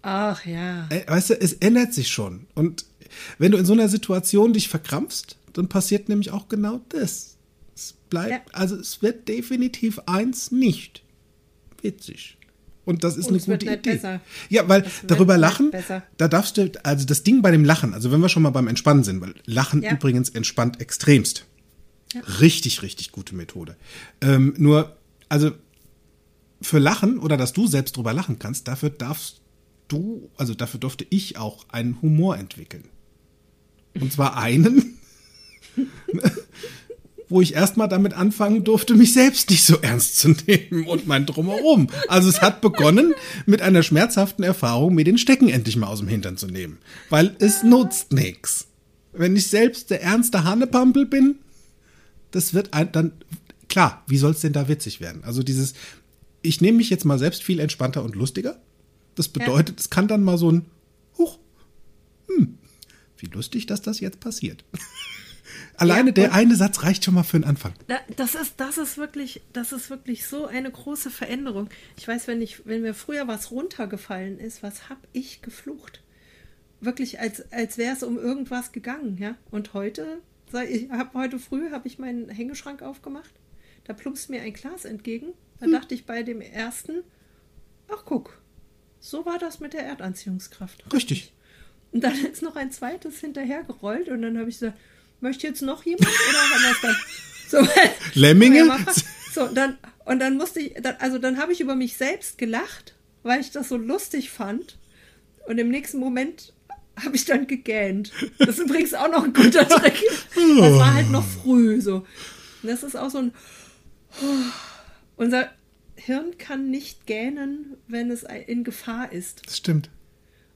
Ach ja. weißt du, es ändert sich schon. Und wenn du in so einer Situation dich verkrampfst, dann passiert nämlich auch genau das. Es bleibt, Ja. also es wird definitiv eins nicht witzig. Und das ist Und eine es wird gute Idee. besser. Ja, weil Es wird darüber lachen, da darfst du, also das Ding bei dem Lachen, also wenn wir schon mal beim Entspannen sind, weil Lachen Ja. übrigens entspannt extremst. Ja. Richtig, richtig gute Methode. Ähm, nur, also für Lachen oder dass du selbst drüber lachen kannst, dafür darfst du, also dafür durfte ich auch einen Humor entwickeln. Und zwar einen, wo ich erstmal damit anfangen durfte, mich selbst nicht so ernst zu nehmen und mein Drumherum. Also es hat begonnen mit einer schmerzhaften Erfahrung, mir den Stecken endlich mal aus dem Hintern zu nehmen. Weil es nutzt nichts. Wenn ich selbst der ernste Hannepampel bin, das wird ein, dann, klar, wie soll es denn da witzig werden? Also dieses, ich nehme mich jetzt mal selbst viel entspannter und lustiger. Das bedeutet, es kann dann mal so ein, huch, hm, wie lustig, dass das jetzt passiert. Alleine Ja, der eine Satz reicht schon mal für den Anfang. Da- Das ist, das ist wirklich, das ist wirklich so eine große Veränderung. Ich weiß, wenn ich, wenn mir früher was runtergefallen ist, was hab ich geflucht? Wirklich, als, als wäre es um irgendwas gegangen, ja. Und heute, ich habe heute früh habe ich meinen Hängeschrank aufgemacht. Da plumpst mir ein Glas entgegen. Da dachte ich bei dem ersten, ach guck, so war das mit der Erdanziehungskraft. Richtig. Und dann ist noch ein zweites hinterhergerollt und dann habe ich gesagt, möchte jetzt noch jemand oder haben wir es dann? So, Lemminge? So, dann, und dann musste ich, dann, also dann habe ich über mich selbst gelacht, weil ich das so lustig fand. Und im nächsten Moment habe ich dann gegähnt. Das ist übrigens auch noch ein guter Trick. Das war halt noch früh so. Und das ist auch so ein. Unser Hirn kann nicht gähnen, wenn es in Gefahr ist. Das stimmt.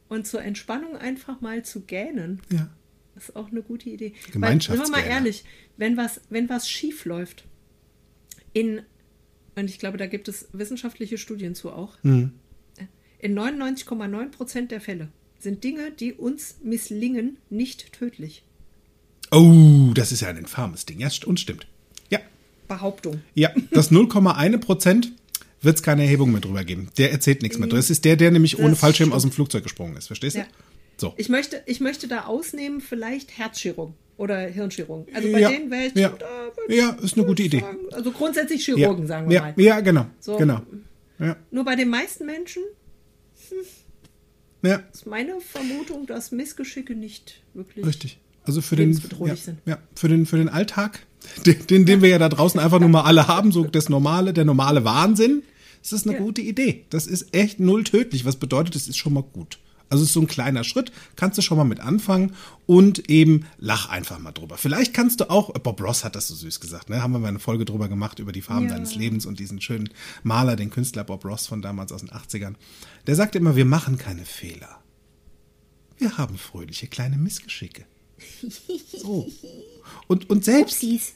Und zur Entspannung einfach mal zu gähnen, Ja. ist auch eine gute Idee. Weil, sind wir mal ehrlich, wenn was, wenn was schief läuft, in, und ich glaube, da gibt es wissenschaftliche Studien zu auch, Mhm. in 99,9 Prozent der Fälle sind Dinge, die uns misslingen, nicht tödlich. Oh, das ist ja ein infames Ding. Ja, und stimmt. Ja. Behauptung. Ja, das 0,1 Prozent wird es keine Erhebung mehr drüber geben. Der erzählt nichts mehr. Das ist der, der nämlich ohne Das Fallschirm stimmt. aus dem Flugzeug gesprungen ist. Verstehst du? Ja. So. Ich möchte, ich möchte da ausnehmen, vielleicht Herzchirurg oder Hirnchirurg. Also bei Ja, denen wäre ich, ja. da Ja, ist eine gute Idee. sagen, also grundsätzlich Ja, Chirurgen, sagen wir ja, mal. ja, genau. So. Genau. Ja, Nur bei den meisten Menschen ja, ist meine Vermutung, dass Missgeschicke nicht wirklich. richtig. Also für den, ja, sind. ja, für den, für den Alltag, den, den, den wir ja da draußen einfach nur mal alle haben, so das normale, der normale Wahnsinn, das ist eine Ja. gute Idee. Das ist echt null tödlich. Was bedeutet, es ist schon mal gut. Also es ist so ein kleiner Schritt, kannst du schon mal mit anfangen und eben lach einfach mal drüber. Vielleicht kannst du auch, Bob Ross hat das so süß gesagt, ne? Haben wir mal eine Folge drüber gemacht über die Farben Ja. deines Lebens und diesen schönen Maler, den Künstler Bob Ross von damals aus den 80ern. Der sagte immer, wir machen keine Fehler. Wir haben fröhliche kleine Missgeschicke. So. Und, und selbst. Upsis.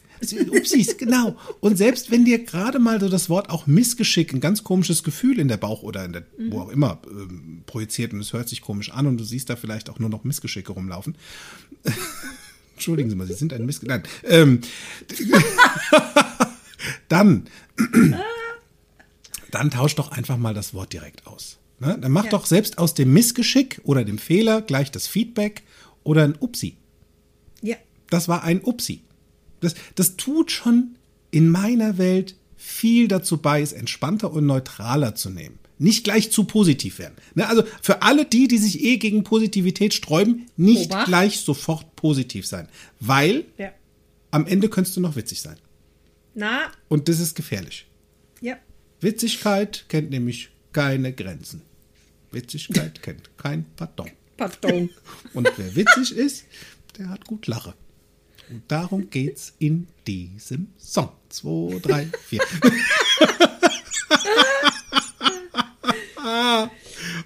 Upsis, genau. Und selbst wenn dir gerade mal so das Wort auch Missgeschick, ein ganz komisches Gefühl in der Bauch oder in der, wo auch immer, ähm, projiziert und es hört sich komisch an und du siehst da vielleicht auch nur noch Missgeschicke rumlaufen. Entschuldigen Sie mal, Sie sind ein Missgeschick. Nein. Ähm, dann, dann tausch doch einfach mal das Wort direkt aus. Ne? Dann mach Ja. doch selbst aus dem Missgeschick oder dem Fehler gleich das Feedback oder ein Upsi. Das war ein Upsi. Das, das tut schon in meiner Welt viel dazu bei, es entspannter und neutraler zu nehmen. Nicht gleich zu positiv werden. Ne? Also für alle die, die sich eh gegen Positivität sträuben, nicht Obacht. gleich sofort positiv sein. Weil Ja. am Ende könntest du noch witzig sein. Na, Und das ist gefährlich. ja. Witzigkeit kennt nämlich keine Grenzen. Witzigkeit kennt kein Pardon. Pardon. Und wer witzig ist, der hat gut Lache. Und darum geht's in diesem Song. Zwei, drei, vier.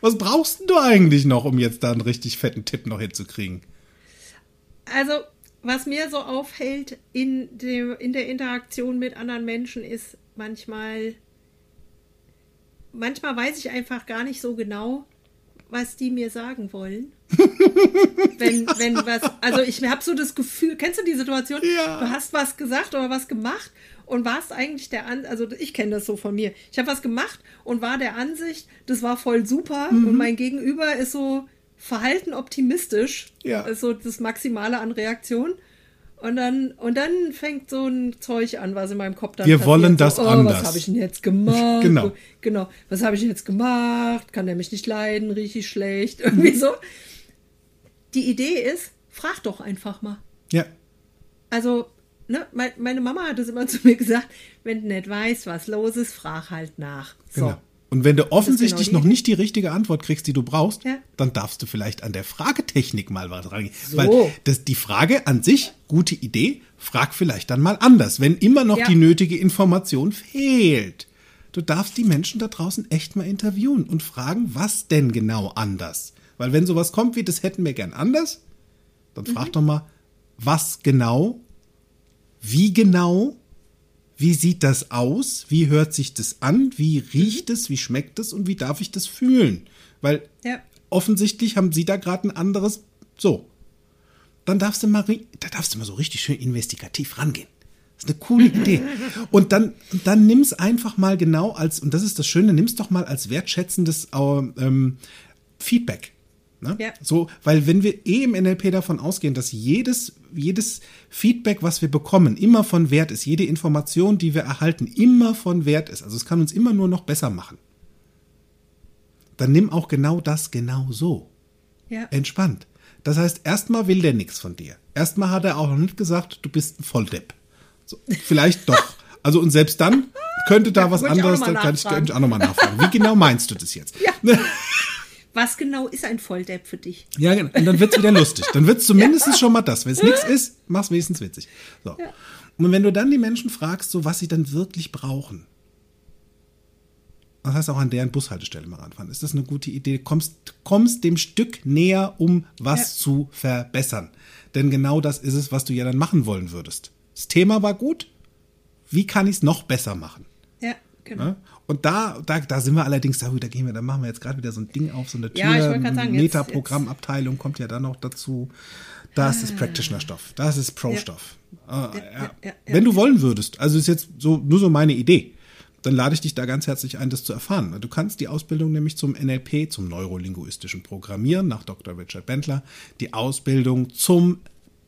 Was brauchst du eigentlich noch, um jetzt da einen richtig fetten Tipp noch hinzukriegen? Also, was mir so aufhält in, dem, in der Interaktion mit anderen Menschen ist manchmal, manchmal weiß ich einfach gar nicht so genau, was die mir sagen wollen. wenn, wenn was, also ich habe so das Gefühl, kennst du die Situation? Ja. Du hast was gesagt oder was gemacht und warst eigentlich der An, also ich kenne das so von mir. Ich habe was gemacht und war der Ansicht, das war voll super Mhm. und mein Gegenüber ist so verhalten optimistisch. Ja. Ist so das Maximale an Reaktion. Und dann, und dann fängt so ein Zeug an, was in meinem Kopf dann Wir passiert. wollen das so, oh, anders. Was habe ich denn jetzt gemacht? Genau. Genau. Was habe ich denn jetzt gemacht? Kann der mich nicht leiden? Richtig schlecht? Irgendwie so. Die Idee ist, frag doch einfach mal. Ja, Also, ne, mein, meine Mama hat es immer zu mir gesagt, wenn du nicht weißt, was los ist, frag halt nach. So. genau. Und wenn du offensichtlich genau noch nicht die richtige Antwort kriegst, die du brauchst, Ja. dann darfst du vielleicht an der Fragetechnik mal was rangehen. So. Weil das, die Frage an sich, gute Idee, frag vielleicht dann mal anders, wenn immer noch Ja. die nötige Information fehlt. Du darfst die Menschen da draußen echt mal interviewen und fragen, was denn genau anders? Weil wenn sowas kommt wie, das hätten wir gern anders, dann Mhm. frag doch mal, was genau, wie genau, wie sieht das aus, wie hört sich das an, wie riecht es, wie schmeckt es und wie darf ich das fühlen? Weil Ja. offensichtlich haben sie da gerade ein anderes, so. Dann darfst du mal, da darfst du mal so richtig schön investigativ rangehen. Das ist eine coole Idee. Und dann, dann nimm's einfach mal genau als, und das ist das Schöne, nimm's doch mal als wertschätzendes ähm, Feedback. Ne? Ja. So, weil wenn wir eh im NLP davon ausgehen, dass jedes, jedes Feedback, was wir bekommen, immer von Wert ist, jede Information, die wir erhalten, immer von Wert ist. Also es kann uns immer nur noch besser machen. Dann nimm auch genau das genau so. Ja. Entspannt. Das heißt, erstmal will der nichts von dir. Erstmal hat er auch noch nicht gesagt, du bist ein Volldepp. So, vielleicht doch. Also und selbst dann könnte da was ich auch anderes, noch mal da kann ich, nachfragen. kann ich auch nochmal nachfragen. Wie genau meinst du das jetzt? Ja. Was genau ist ein Volldepp für dich? Ja, genau. Und dann wird's wieder lustig. Dann wird's zumindest schon mal das. Wenn es nichts ist, mach's wenigstens witzig. So. Und wenn du dann die Menschen fragst, so was sie dann wirklich brauchen, das heißt auch an deren Bushaltestelle mal ranfahren, ist das eine gute Idee? Kommst, kommst dem Stück näher, um was Ja. zu verbessern. Denn genau das ist es, was du ja dann machen wollen würdest. Das Thema war gut. Wie kann ich es noch besser machen? Ja, genau. Und da, da, da sind wir allerdings, da, da gehen wir, da machen wir jetzt gerade wieder so ein Ding auf, so eine Tür, Ja, ich sagen, Metaprogrammabteilung kommt ja dann noch dazu. Das ist Practitioner-Stoff, das ist Pro-Stoff. Äh, ja. ja, ja, ja. Wenn du wollen würdest, also ist jetzt so nur so meine Idee, dann lade ich dich da ganz herzlich ein, das zu erfahren. Du kannst die Ausbildung nämlich zum NLP, zum neurolinguistischen Programmieren nach Dr. Richard Bentler, die Ausbildung zum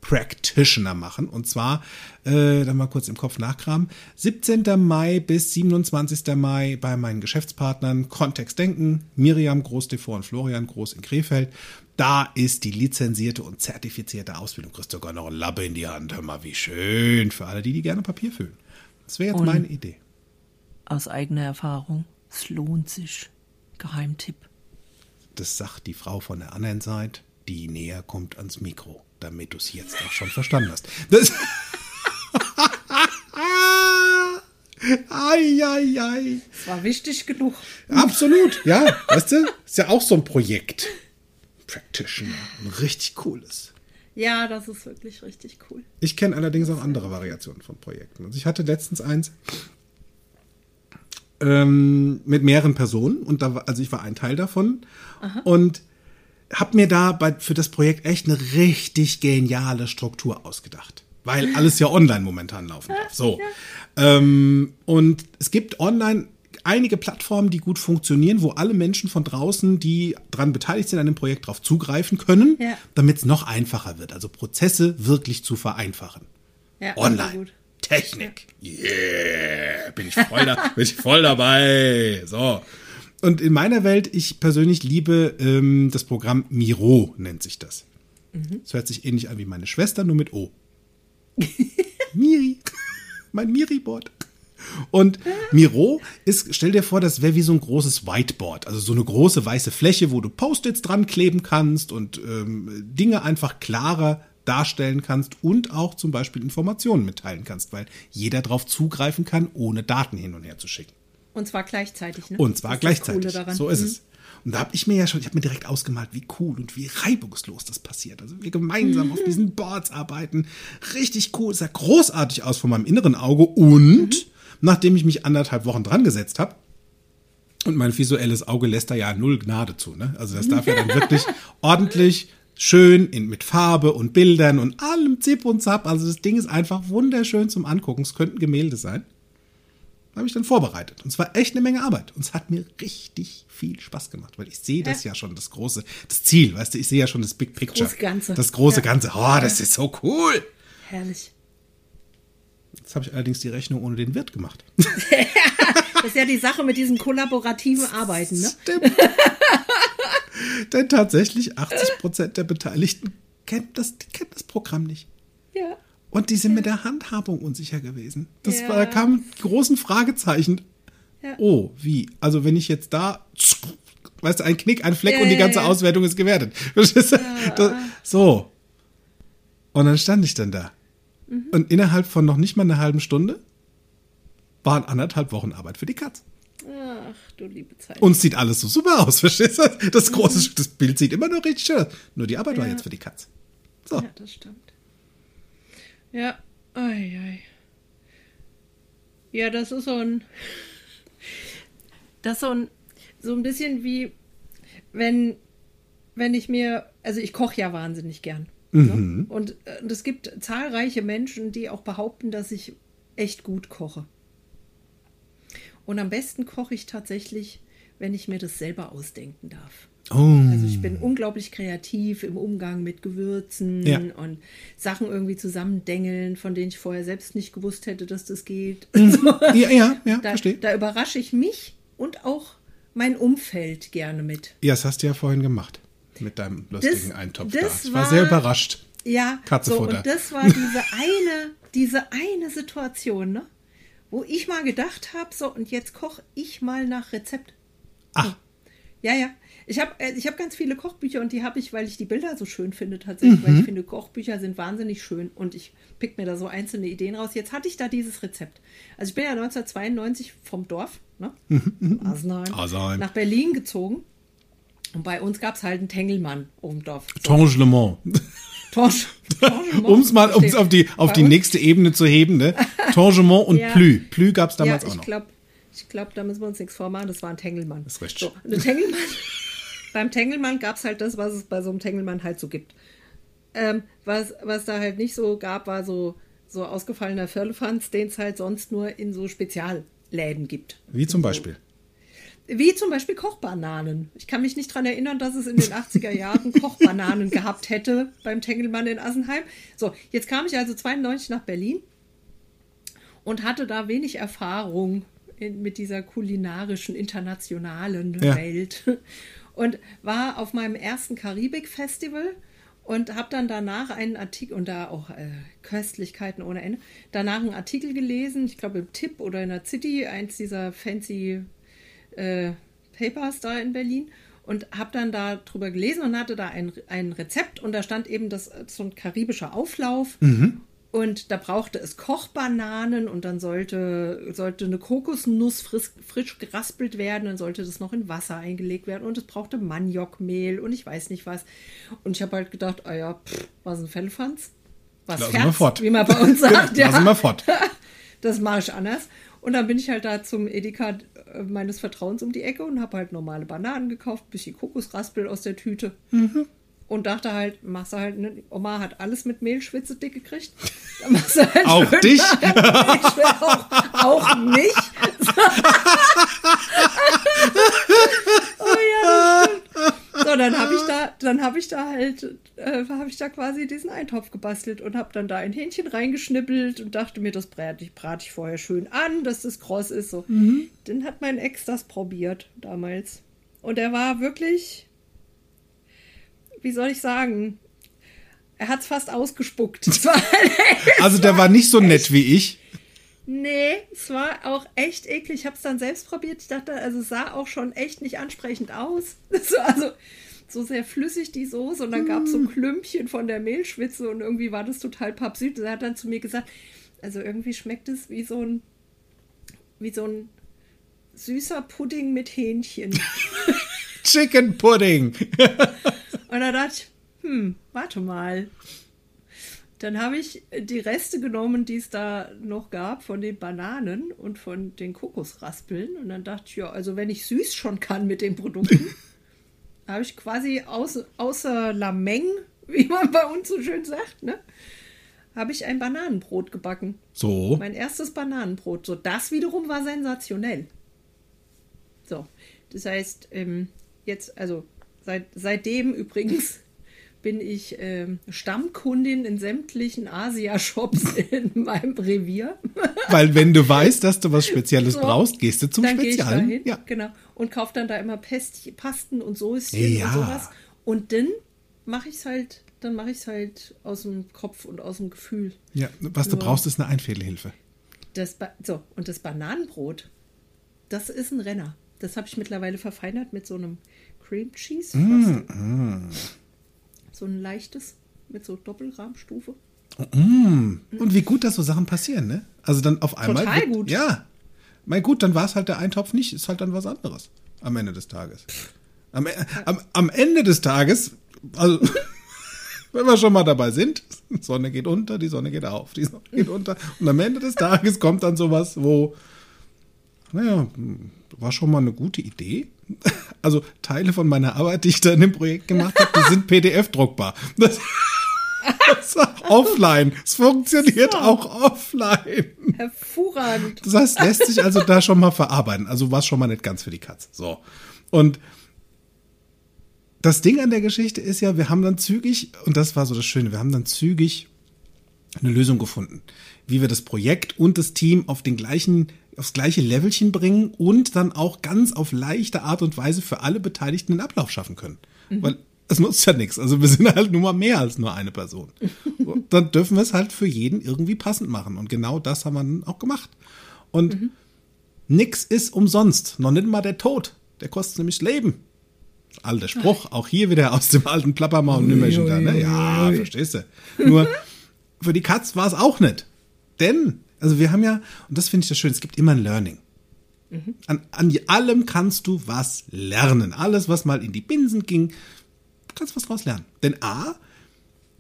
Practitioner machen. Und zwar, äh, dann mal kurz im Kopf nachkramen, 17. Mai bis 27. Mai bei meinen Geschäftspartnern Kontext Denken, Miriam Groß-Devor und Florian Groß in Krefeld. Da ist die lizenzierte und zertifizierte Ausbildung. Kriegst sogar noch ein Lappe in die Hand. Hör mal, wie schön. Für alle, die, die gerne Papier füllen. Das wäre jetzt Und- meine Idee. Aus eigener Erfahrung. Es lohnt sich. Geheimtipp. Das sagt die Frau von der anderen Seite, die näher kommt ans Mikro, damit du es jetzt auch schon verstanden hast. Das ai, ai, ai. Es war wichtig genug. Absolut, ja. Weißt du, ist ja auch so ein Projekt. Practitioner, ein richtig cooles. Ja, das ist wirklich richtig cool. Ich kenne allerdings auch andere Variationen von Projekten. Also ich hatte letztens eins ähm, mit mehreren Personen und da war, also ich war ein Teil davon und habe mir da bei, für das Projekt echt eine richtig geniale Struktur ausgedacht. Weil alles ja online momentan laufen darf. So. Ähm, und es gibt online einige Plattformen, die gut funktionieren, wo alle Menschen von draußen, die dran beteiligt sind an dem Projekt, darauf zugreifen können, Ja. damit es noch einfacher wird. Also Prozesse wirklich zu vereinfachen. Ja, sehr Online. Technik. Yeah. Bin ich voll, da, bin ich voll dabei. So. Und in meiner Welt, ich persönlich liebe ähm, das Programm Miro, nennt sich das. Das hört sich ähnlich an wie meine Schwester, nur mit O. Miri. mein Miri-Board. Und Miro ist, stell dir vor, das wäre wie so ein großes Whiteboard, also so eine große weiße Fläche, wo du Post-its dran kleben kannst und ähm, Dinge einfach klarer darstellen kannst und auch zum Beispiel Informationen mitteilen kannst, weil jeder darauf zugreifen kann, ohne Daten hin und her zu schicken. Und zwar gleichzeitig, ne? Und zwar gleichzeitig. daran. So ist Mhm. es. Und da habe ich mir ja schon, ich habe mir direkt ausgemalt, wie cool und wie reibungslos das passiert. Also wir gemeinsam auf diesen Boards arbeiten. Richtig cool, sah großartig aus von meinem inneren Auge. Und nachdem ich mich anderthalb Wochen dran gesetzt habe, und mein visuelles Auge lässt da ja null Gnade zu. Ne? Also das darf ja dann wirklich ordentlich, schön in, mit Farbe und Bildern und allem Zip und Zap. Also das Ding ist einfach wunderschön zum Angucken. Es könnten Gemälde sein. Habe ich dann vorbereitet. Und es war echt eine Menge Arbeit. Und es hat mir richtig viel Spaß gemacht, weil ich sehe das ja schon, das große, das Ziel, weißt du, ich sehe ja schon das Big Picture. große Ganze. Das große Ja. Ganze. Oh, das ist so cool. Herrlich. Jetzt habe ich allerdings die Rechnung ohne den Wirt gemacht. Das ist ja die Sache mit diesem kollaborativen Arbeiten, ne? Stimmt. Denn tatsächlich 80 Prozent der Beteiligten kennt das, kennen das Programm nicht. Ja. Und die sind mit der Handhabung unsicher gewesen. Das Ja. war, da kamen großen Fragezeichen. Ja. Oh, wie? Also wenn ich jetzt da, weißt du, ein Knick, ein Fleck und die Ja, ganze ja, ja. Auswertung ist gewertet. Verstehst du? Das, so. Und dann stand ich dann da. Mhm. Und innerhalb von noch nicht mal einer halben Stunde waren anderthalb Wochen Arbeit für die Katz. Ach, du liebe Zeit. Und es sieht alles so super aus, verstehst du? Das große, das Bild sieht immer noch richtig schön aus. Nur die Arbeit war Ja. jetzt für die Katz. So. Ja, das stimmt. Ja, ei, ei. Ja, das ist so ein. Das ist so ein. So ein bisschen wie, wenn, wenn ich mir. Also, ich koche ja wahnsinnig gern. Ne? Und äh, und es gibt zahlreiche Menschen, die auch behaupten, dass ich echt gut koche. Und am besten koche ich tatsächlich, wenn ich mir das selber ausdenken darf. Oh. Also ich bin unglaublich kreativ im Umgang mit Gewürzen Ja. und Sachen irgendwie zusammendengeln, von denen ich vorher selbst nicht gewusst hätte, dass das geht. Ja, ja, ja, da, verstehe. da überrasche ich mich und auch mein Umfeld gerne mit. Ja, das hast du ja vorhin gemacht. Mit deinem lustigen Das- Eintopf das da. Ich war, war- sehr überrascht. Ja, Katzenfutter. so, und das war diese eine, diese eine Situation, ne? wo ich mal gedacht habe, so und jetzt koche ich mal nach Rezept. Ach, Ja, ja. Ich habe ich hab ganz viele Kochbücher und die habe ich, weil ich die Bilder so schön finde tatsächlich, Mhm. weil ich finde, Kochbücher sind wahnsinnig schön und ich pick mir da so einzelne Ideen raus. Jetzt hatte ich da dieses Rezept. Also ich bin ja 1992 vom Dorf, ne? Asenheim, Asenheim. nach Berlin gezogen und bei uns gab es halt einen Tengelmann oben im Dorf. So, Tangement. Torsch, Um es mal um's auf die, auf die nächste Ebene zu heben, ne? Tangement und Ja. Plü. Plü gab es damals ja, auch ich noch. glaube, ich glaub, da müssen wir uns nichts vormachen. Das war ein Tengelmann. Das ist recht. So, ein Tengelmann. beim Tengelmann gab es halt das, was es bei so einem Tengelmann halt so gibt. Ähm, was, was da halt nicht so gab, war so, so ausgefallener Firlefanz, den es halt sonst nur in so Spezialläden gibt. Wie zum Beispiel. Wie zum Beispiel Kochbananen. Ich kann mich nicht daran erinnern, dass es in den 80er Jahren Kochbananen gehabt hätte beim Tengelmann in Assenheim. So, jetzt kam ich also 92 nach Berlin und hatte da wenig Erfahrung in, mit dieser kulinarischen, internationalen Ja. Welt. Und war auf meinem ersten Karibik-Festival und habe dann danach einen Artikel, und da auch äh, Köstlichkeiten ohne Ende, danach einen Artikel gelesen, ich glaube im Tipp oder in der City, eins dieser fancy äh, Papers da in Berlin und habe dann da drüber gelesen und hatte da ein, ein Rezept und da stand eben das so ein karibischer Auflauf und da brauchte es Kochbananen und dann sollte, sollte eine Kokosnuss frisch, frisch geraspelt werden, dann sollte das noch in Wasser eingelegt werden und es brauchte Maniokmehl und ich weiß nicht was. Und ich habe halt gedacht, ah ja, pff, was ein Fellfanz? Was Lassen wir fort. wie man bei uns sagt. ja. Lassen wir fort. Das mache ich anders. Und dann bin ich halt da zum Edeka äh, meines Vertrauens um die Ecke und habe halt normale Bananen gekauft, bisschen Kokosraspel aus der Tüte. Und dachte halt, machst du halt, ne, Oma hat alles mit Mehlschwitze dick gekriegt. Dann machst du halt Auch schön dich? Auch, auch mich. oh ja, das stimmt. So, dann habe ich da, dann habe ich da halt, äh, habe ich da quasi diesen Eintopf gebastelt und habe dann da ein Hähnchen reingeschnippelt und dachte mir, das brate ich, brate ich vorher schön an, dass das kross ist. So. Mhm. Dann hat mein Ex das probiert damals. Und er war wirklich, wie soll ich sagen, er hat es fast ausgespuckt. also der war nicht so nett wie ich. Nee, es war auch echt eklig. Ich habe es dann selbst probiert. Ich dachte, also es sah auch schon echt nicht ansprechend aus. also so sehr flüssig die Soße und dann gab es so mm. Klümpchen von der Mehlschwitze und irgendwie war das total papsüd. Er hat dann zu mir gesagt, also irgendwie schmeckt es wie so ein wie so ein süßer Pudding mit Hähnchen. Chicken Pudding. und da dachte ich, hm, warte mal. Dann habe ich die Reste genommen, die es da noch gab, von den Bananen und von den Kokosraspeln. Und dann dachte ich, ja, also wenn ich süß schon kann mit den Produkten, habe ich quasi aus, außer Lameng, wie man bei uns so schön sagt, ne, habe ich ein Bananenbrot gebacken. So. Mein erstes Bananenbrot. So, das wiederum war sensationell. So, das heißt, ähm, jetzt, also seit, seitdem übrigens bin ich äh, Stammkundin in sämtlichen Asia-Shops in meinem Revier. Weil wenn du weißt, dass du was Spezielles so, brauchst, gehst du zum dann Speziellen. Geh ich dahin, ja. Genau. Und kaufe dann da immer Pest, Pasten und Soßchen ja. und sowas. Und dann mache ich es halt, dann mache ich es halt aus dem Kopf und aus dem Gefühl. Ja, was so. du brauchst, ist eine Einfädelhilfe. Das so, und das Bananenbrot, das ist ein Renner. Das habe ich mittlerweile verfeinert mit so einem Cream Cheese. Mm, mm so ein leichtes mit so Doppelrahmstufe. Mm. Und wie gut, dass so Sachen passieren, ne? Also dann auf einmal. Total wird, gut. Ja. Mein gut, dann war es halt der Eintopf nicht, ist halt dann was anderes am Ende des Tages. Am, e-, am, am Ende des Tages, also wenn wir schon mal dabei sind, die Sonne geht unter, die Sonne geht auf, die Sonne geht unter. Und am Ende des Tages kommt dann sowas, wo, naja, war schon mal eine gute Idee also Teile von meiner Arbeit, die ich da in dem Projekt gemacht habe, die sind PDF-druckbar. Das, das offline. Es funktioniert so. auch offline. Hervorragend. Das heißt, lässt sich also da schon mal verarbeiten. Also war es schon mal nicht ganz für die Katze. So. Und das Ding an der Geschichte ist ja, wir haben dann zügig, und das war so das Schöne, wir haben dann zügig eine Lösung gefunden, wie wir das Projekt und das Team auf den gleichen aufs gleiche Levelchen bringen und dann auch ganz auf leichte Art und Weise für alle Beteiligten den Ablauf schaffen können. Mhm. Weil es nutzt ja nichts. Also wir sind halt nur mal mehr als nur eine Person. Und dann dürfen wir es halt für jeden irgendwie passend machen. Und genau das haben wir dann auch gemacht. Und mhm. nix ist umsonst. Noch nicht mal der Tod. Der kostet nämlich Leben. Alter Spruch, auch hier wieder aus dem alten Plappermaul-Nümmerchen da, ne? Ja, verstehst du. Nur für die Katz war es auch nicht. Denn also wir haben ja, und das finde ich das schön, es gibt immer ein Learning. Mhm. An, an allem kannst du was lernen. Alles, was mal in die Binsen ging, kannst was draus lernen. Denn A,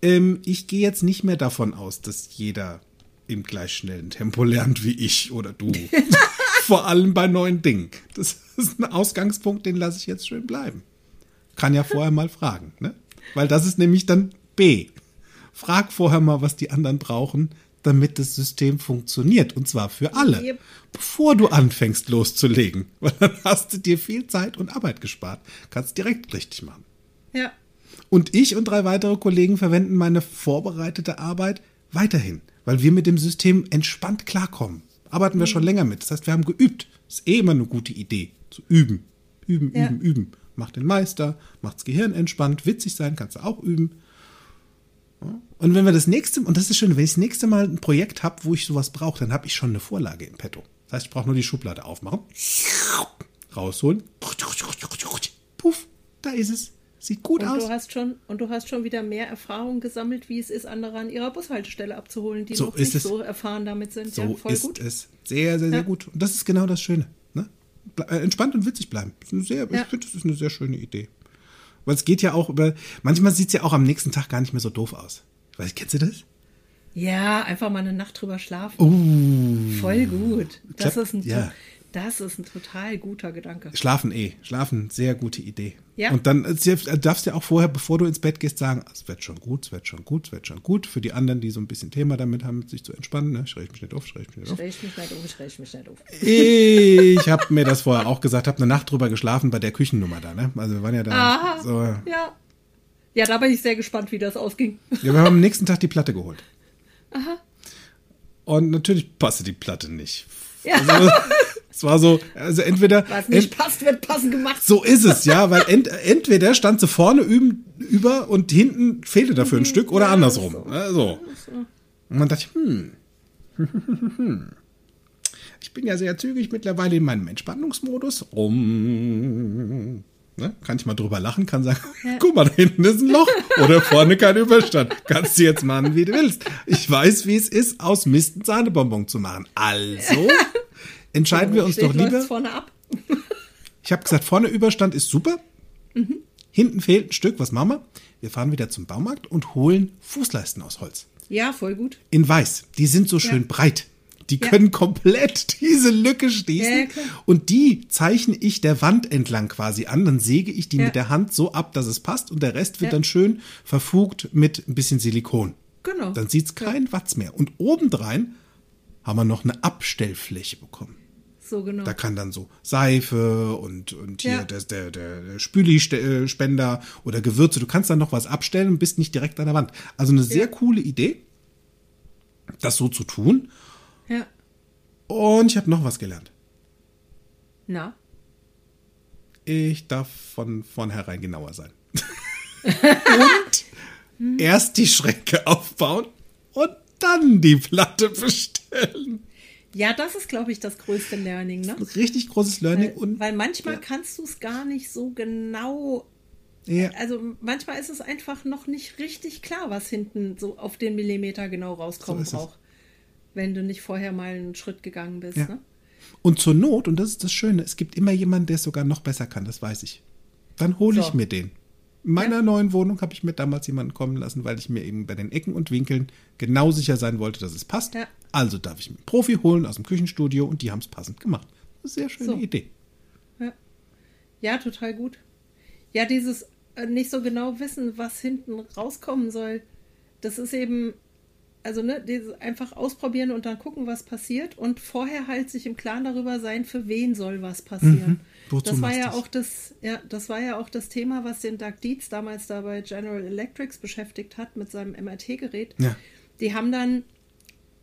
ähm, ich gehe jetzt nicht mehr davon aus, dass jeder im gleich schnellen Tempo lernt wie ich oder du. Vor allem bei neuen Dingen. Das ist ein Ausgangspunkt, den lasse ich jetzt schön bleiben. Kann ja vorher mal fragen, ne? Weil das ist nämlich dann B. Frag vorher mal, was die anderen brauchen, damit das System funktioniert. Und zwar für alle. Yep. Bevor du anfängst loszulegen. Weil dann hast du dir viel Zeit und Arbeit gespart. Kannst direkt richtig machen. Ja. Und ich und drei weitere Kollegen verwenden meine vorbereitete Arbeit weiterhin, weil wir mit dem System entspannt klarkommen. Arbeiten wir mhm. schon länger mit. Das heißt, wir haben geübt. Das ist eh immer eine gute Idee. Zu üben. Üben, ja. üben, üben. Macht den Meister, macht's Gehirn entspannt, witzig sein kannst du auch üben. Und wenn wir das nächste, und das ist schön, wenn ich das nächste Mal ein Projekt habe, wo ich sowas brauche, dann habe ich schon eine Vorlage im Petto. Das heißt, ich brauche nur die Schublade aufmachen, rausholen, puff, da ist es. Sieht gut und aus. Du hast schon, und du hast schon wieder mehr Erfahrung gesammelt, wie es ist, andere an ihrer Bushaltestelle abzuholen, die so noch nicht es. so erfahren damit sind. So ja, voll ist gut. es. Sehr, sehr, sehr ja. gut. Und das ist genau das Schöne. Ne? Äh, entspannt und witzig bleiben. Sehr, ja. Ich finde, das ist eine sehr schöne Idee. Weil es geht ja auch über, manchmal sieht es ja auch am nächsten Tag gar nicht mehr so doof aus. Weißt, kennst du das? Ja, einfach mal eine Nacht drüber schlafen. Uh, Voll gut. Das ist ein, ja. Das ist ein total guter Gedanke. Schlafen eh. Schlafen, sehr gute Idee. Ja. Und dann äh, darfst du auch vorher, bevor du ins Bett gehst, sagen, es wird schon gut, es wird schon gut, es wird schon gut. Für die anderen, die so ein bisschen Thema damit haben, sich zu entspannen, ne? schräg mich nicht auf, schräg mich nicht auf. Schräg mich nicht auf, schräg mich nicht auf. Ich habe mir das vorher auch gesagt, habe eine Nacht drüber geschlafen bei der Küchennummer da. Ne? Also wir waren ja da. Aha, so. Ja. Ja, da bin ich sehr gespannt, wie das ausging. Ja, wir haben am nächsten Tag die Platte geholt. Aha. Und natürlich passte die Platte nicht. Ja. Also, es war so, also entweder. Was nicht ent passt, wird passend gemacht. So ist es, ja, weil ent entweder stand sie vorne über und hinten fehlte dafür ein mhm. Stück oder ja, andersrum. So. Also. Und man dachte, hm. Ich bin ja sehr zügig mittlerweile in meinem Entspannungsmodus. Um. Ne? Kann ich mal drüber lachen, kann sagen, ja. guck mal, da hinten ist ein Loch oder vorne kein Überstand. Kannst du jetzt machen, wie du willst. Ich weiß, wie es ist, aus Mist ein Sahnebonbon zu machen. Also entscheiden wir uns doch lieber. Vorne ab. ich habe gesagt, vorne Überstand ist super. Mhm. Hinten fehlt ein Stück. Was machen wir? Wir fahren wieder zum Baumarkt und holen Fußleisten aus Holz. Ja, voll gut. In weiß. Die sind so schön ja. breit. Die ja. können komplett diese Lücke schließen. Ja, und die zeichne ich der Wand entlang quasi an. Dann säge ich die mit der Hand so ab, dass es passt. Und der Rest wird dann schön verfugt mit ein bisschen Silikon. Genau. Dann sieht es kein Watz mehr. Und obendrein haben wir noch eine Abstellfläche bekommen. So genau. Da kann dann so Seife und, und hier ja. der, der, der Spüli-Spender oder Gewürze. Du kannst dann noch was abstellen und bist nicht direkt an der Wand. Also eine sehr ja. coole Idee, das so zu tun. Ja. Und ich habe noch was gelernt. Na? Ich darf von vornherein genauer sein. und erst die Schränke aufbauen und dann die Platte bestellen. Ja, das ist, glaube ich, das größte Learning. Ne? Richtig großes Learning. Weil, und, weil manchmal ja. kannst du es gar nicht so genau. Ja. Also manchmal ist es einfach noch nicht richtig klar, was hinten so auf den Millimeter genau rauskommen so braucht wenn du nicht vorher mal einen Schritt gegangen bist. Ja. Ne? Und zur Not, und das ist das Schöne, es gibt immer jemanden, der es sogar noch besser kann, das weiß ich. Dann hole so. ich mir den. In meiner ja. neuen Wohnung habe ich mir damals jemanden kommen lassen, weil ich mir eben bei den Ecken und Winkeln genau sicher sein wollte, dass es passt. Ja. Also darf ich mir einen Profi holen aus dem Küchenstudio und die haben es passend gemacht. Sehr schöne so. Idee. Ja. ja, total gut. Ja, dieses äh, nicht so genau wissen, was hinten rauskommen soll, das ist eben also ne, einfach ausprobieren und dann gucken, was passiert und vorher halt sich im Klaren darüber sein, für wen soll was passieren. Mhm. das war ja das? auch das, ja, das war ja auch das Thema, was den Doug Dietz damals da bei General Electrics beschäftigt hat mit seinem MRT-Gerät. Ja. Die haben dann,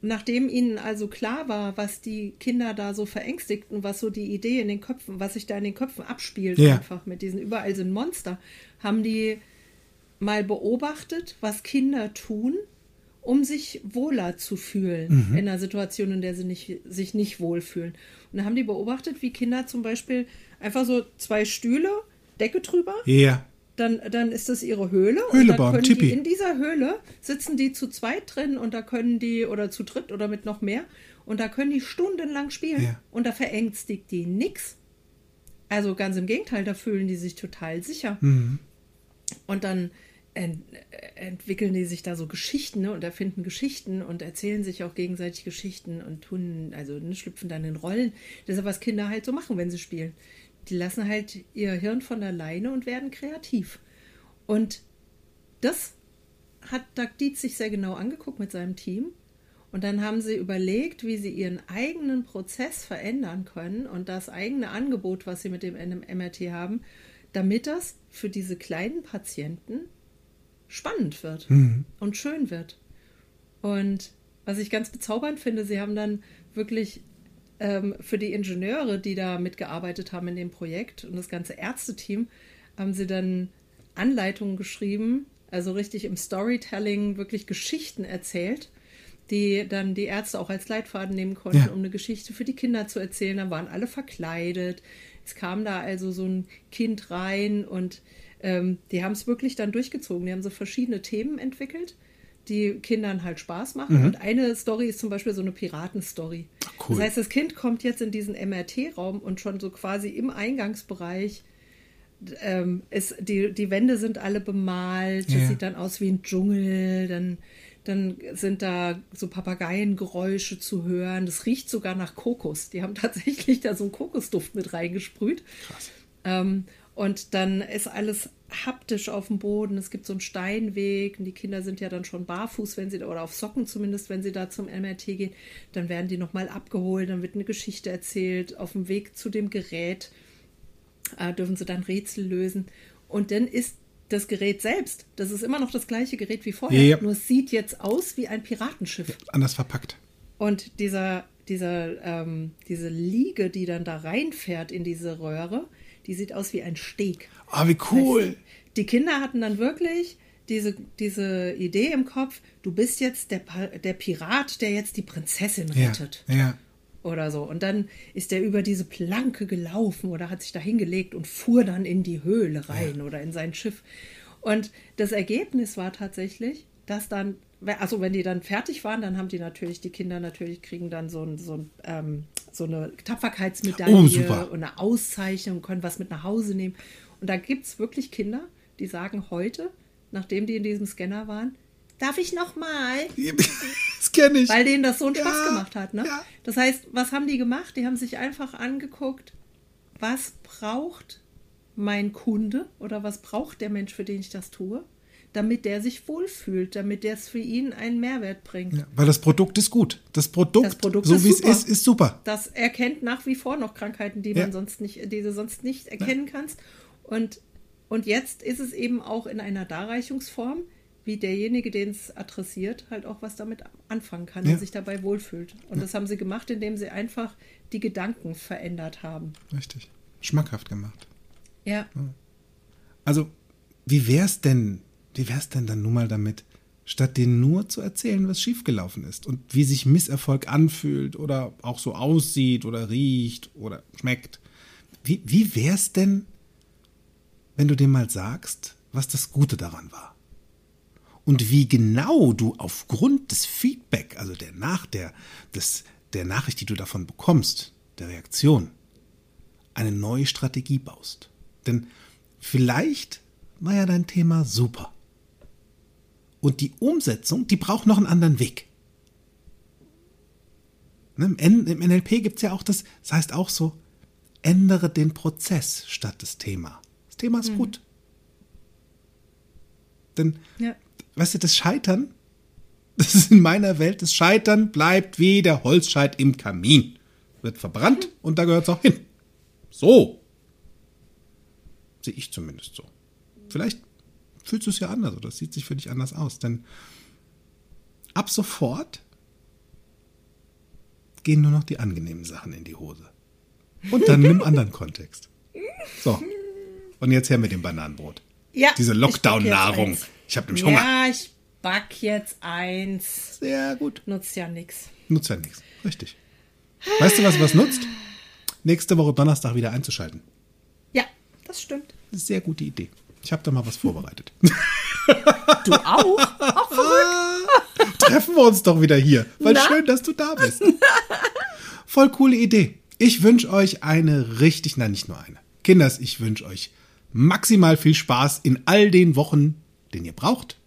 nachdem ihnen also klar war, was die Kinder da so verängstigten, was so die Idee in den Köpfen, was sich da in den Köpfen abspielt, ja. einfach mit diesen überall sind Monster, haben die mal beobachtet, was Kinder tun um sich wohler zu fühlen mhm. in einer Situation, in der sie nicht, sich nicht wohlfühlen. Und da haben die beobachtet, wie Kinder zum Beispiel einfach so zwei Stühle, Decke drüber. Ja. Dann, dann ist das ihre Höhle. Höhle und bauen, die, in dieser Höhle sitzen die zu zweit drin und da können die, oder zu dritt oder mit noch mehr, und da können die stundenlang spielen. Ja. Und da verängstigt die nichts. Also ganz im Gegenteil, da fühlen die sich total sicher. Mhm. Und dann ent entwickeln die sich da so Geschichten ne, und erfinden Geschichten und erzählen sich auch gegenseitig Geschichten und tun, also ne, schlüpfen dann in Rollen. Das ist ja, was Kinder halt so machen, wenn sie spielen. Die lassen halt ihr Hirn von alleine und werden kreativ. Und das hat Doug Dietz sich sehr genau angeguckt mit seinem Team. Und dann haben sie überlegt, wie sie ihren eigenen Prozess verändern können und das eigene Angebot, was sie mit dem MRT haben, damit das für diese kleinen Patienten spannend wird mhm. und schön wird. Und was ich ganz bezaubernd finde, sie haben dann wirklich ähm, für die Ingenieure, die da mitgearbeitet haben in dem Projekt und das ganze Ärzteteam, haben sie dann Anleitungen geschrieben, also richtig im Storytelling wirklich Geschichten erzählt, die dann die Ärzte auch als Leitfaden nehmen konnten, ja. um eine Geschichte für die Kinder zu erzählen. Da waren alle verkleidet. Es kam da also so ein Kind rein und ähm, die haben es wirklich dann durchgezogen. Die haben so verschiedene Themen entwickelt, die Kindern halt Spaß machen. Mhm. Und eine Story ist zum Beispiel so eine Piratenstory. Cool. Das heißt, das Kind kommt jetzt in diesen MRT-Raum und schon so quasi im Eingangsbereich ähm, ist, die, die Wände sind alle bemalt, ja. das sieht dann aus wie ein Dschungel, dann, dann sind da so Papageiengeräusche zu hören. Das riecht sogar nach Kokos. Die haben tatsächlich da so einen Kokosduft mit reingesprüht. Krass. Ähm, und dann ist alles haptisch auf dem Boden. Es gibt so einen Steinweg und die Kinder sind ja dann schon barfuß, wenn sie oder auf Socken zumindest, wenn sie da zum MRT gehen. Dann werden die nochmal abgeholt, dann wird eine Geschichte erzählt. Auf dem Weg zu dem Gerät äh, dürfen sie dann Rätsel lösen. Und dann ist das Gerät selbst, das ist immer noch das gleiche Gerät wie vorher, Ja. nur es sieht jetzt aus wie ein Piratenschiff. Anders verpackt. Und dieser, dieser, ähm, diese Liege, die dann da reinfährt in diese Röhre, die sieht aus wie ein Steg. Ah, wie cool. Die Kinder hatten dann wirklich diese, diese Idee im Kopf, du bist jetzt der, der Pirat, der jetzt die Prinzessin Ja, rettet. ja. Oder so. Und dann ist er über diese Planke gelaufen oder hat sich da hingelegt und fuhr dann in die Höhle rein oder in sein Schiff. Und das Ergebnis war tatsächlich, dass dann, also wenn die dann fertig waren, dann haben die natürlich, die Kinder natürlich kriegen dann so, ein, so, ein, ähm, so eine Tapferkeitsmedaille Oh, und eine Auszeichnung, können was mit nach Hause nehmen. Und da gibt es wirklich Kinder, die sagen heute, nachdem die in diesem Scanner waren, darf ich noch mal? Das kenne ich. Weil denen das so einen Ja, Spaß gemacht hat. Ne? ja. Das heißt, was haben die gemacht? Die haben sich einfach angeguckt, was braucht mein Kunde oder was braucht der Mensch, für den ich das tue, damit der sich wohlfühlt, damit der es für ihn einen Mehrwert bringt. Ja, weil das Produkt ist gut. Das Produkt, Das Produkt so wie es ist, ist super. Das erkennt nach wie vor noch Krankheiten, die Ja. man sonst nicht, die du sonst nicht erkennen kannst. Und, und jetzt ist es eben auch in einer Darreichungsform, wie derjenige, den es adressiert, halt auch was damit anfangen kann Ja. und sich dabei wohlfühlt. Und das haben sie gemacht, indem sie einfach die Gedanken verändert haben. Richtig. Schmackhaft gemacht. Ja. Also, wie wär's denn, wie wär's denn dann nun mal damit, statt denen nur zu erzählen, was schiefgelaufen ist und wie sich Misserfolg anfühlt oder auch so aussieht oder riecht oder schmeckt? Wie, wie wär's denn, wenn du dem mal sagst, was das Gute daran war? Und wie genau du aufgrund des Feedback, also der nach der, des, der Nachricht, die du davon bekommst, der Reaktion, eine neue Strategie baust. Denn vielleicht war ja dein Thema super. Und die Umsetzung, die braucht noch einen anderen Weg. Ne, Im, NLP gibt es ja auch das, das heißt auch so, ändere den Prozess statt das Thema. Das Thema ist gut. Denn, Ja. weißt du, das Scheitern, das ist in meiner Welt, das Scheitern bleibt wie der Holzscheit im Kamin. Wird verbrannt und da gehört es auch hin. So. Sehe ich zumindest so. Vielleicht fühlst du es ja anders oder es sieht sich für dich anders aus. Denn ab sofort gehen nur noch die angenehmen Sachen in die Hose. Und dann im anderen Kontext. So. Und jetzt her mit dem Bananenbrot. ja Diese ich Lockdown-Nahrung. eins. Ich habe nämlich Hunger. Ja, ich back jetzt eins. Sehr gut. Nutzt ja nichts. Nutzt ja nichts. Richtig. Weißt du, was was nutzt? Nächste Woche Donnerstag wieder einzuschalten. Ja, das stimmt. Das ist eine sehr gute Idee. Ich habe da mal was vorbereitet. Du auch? Auch verrückt. Treffen wir uns doch wieder hier. Weil Na? schön, dass du da bist. Voll coole Idee. Ich wünsche euch eine richtig, nein, nicht nur eine. Kinders, ich wünsche euch maximal viel Spaß in all den Wochen, den ihr braucht.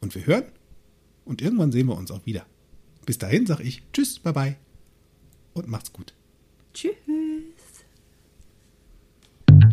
Und wir hören. Und irgendwann sehen wir uns auch wieder. Bis dahin sage ich Tschüss, bye bye. Und macht's gut. Tschüss.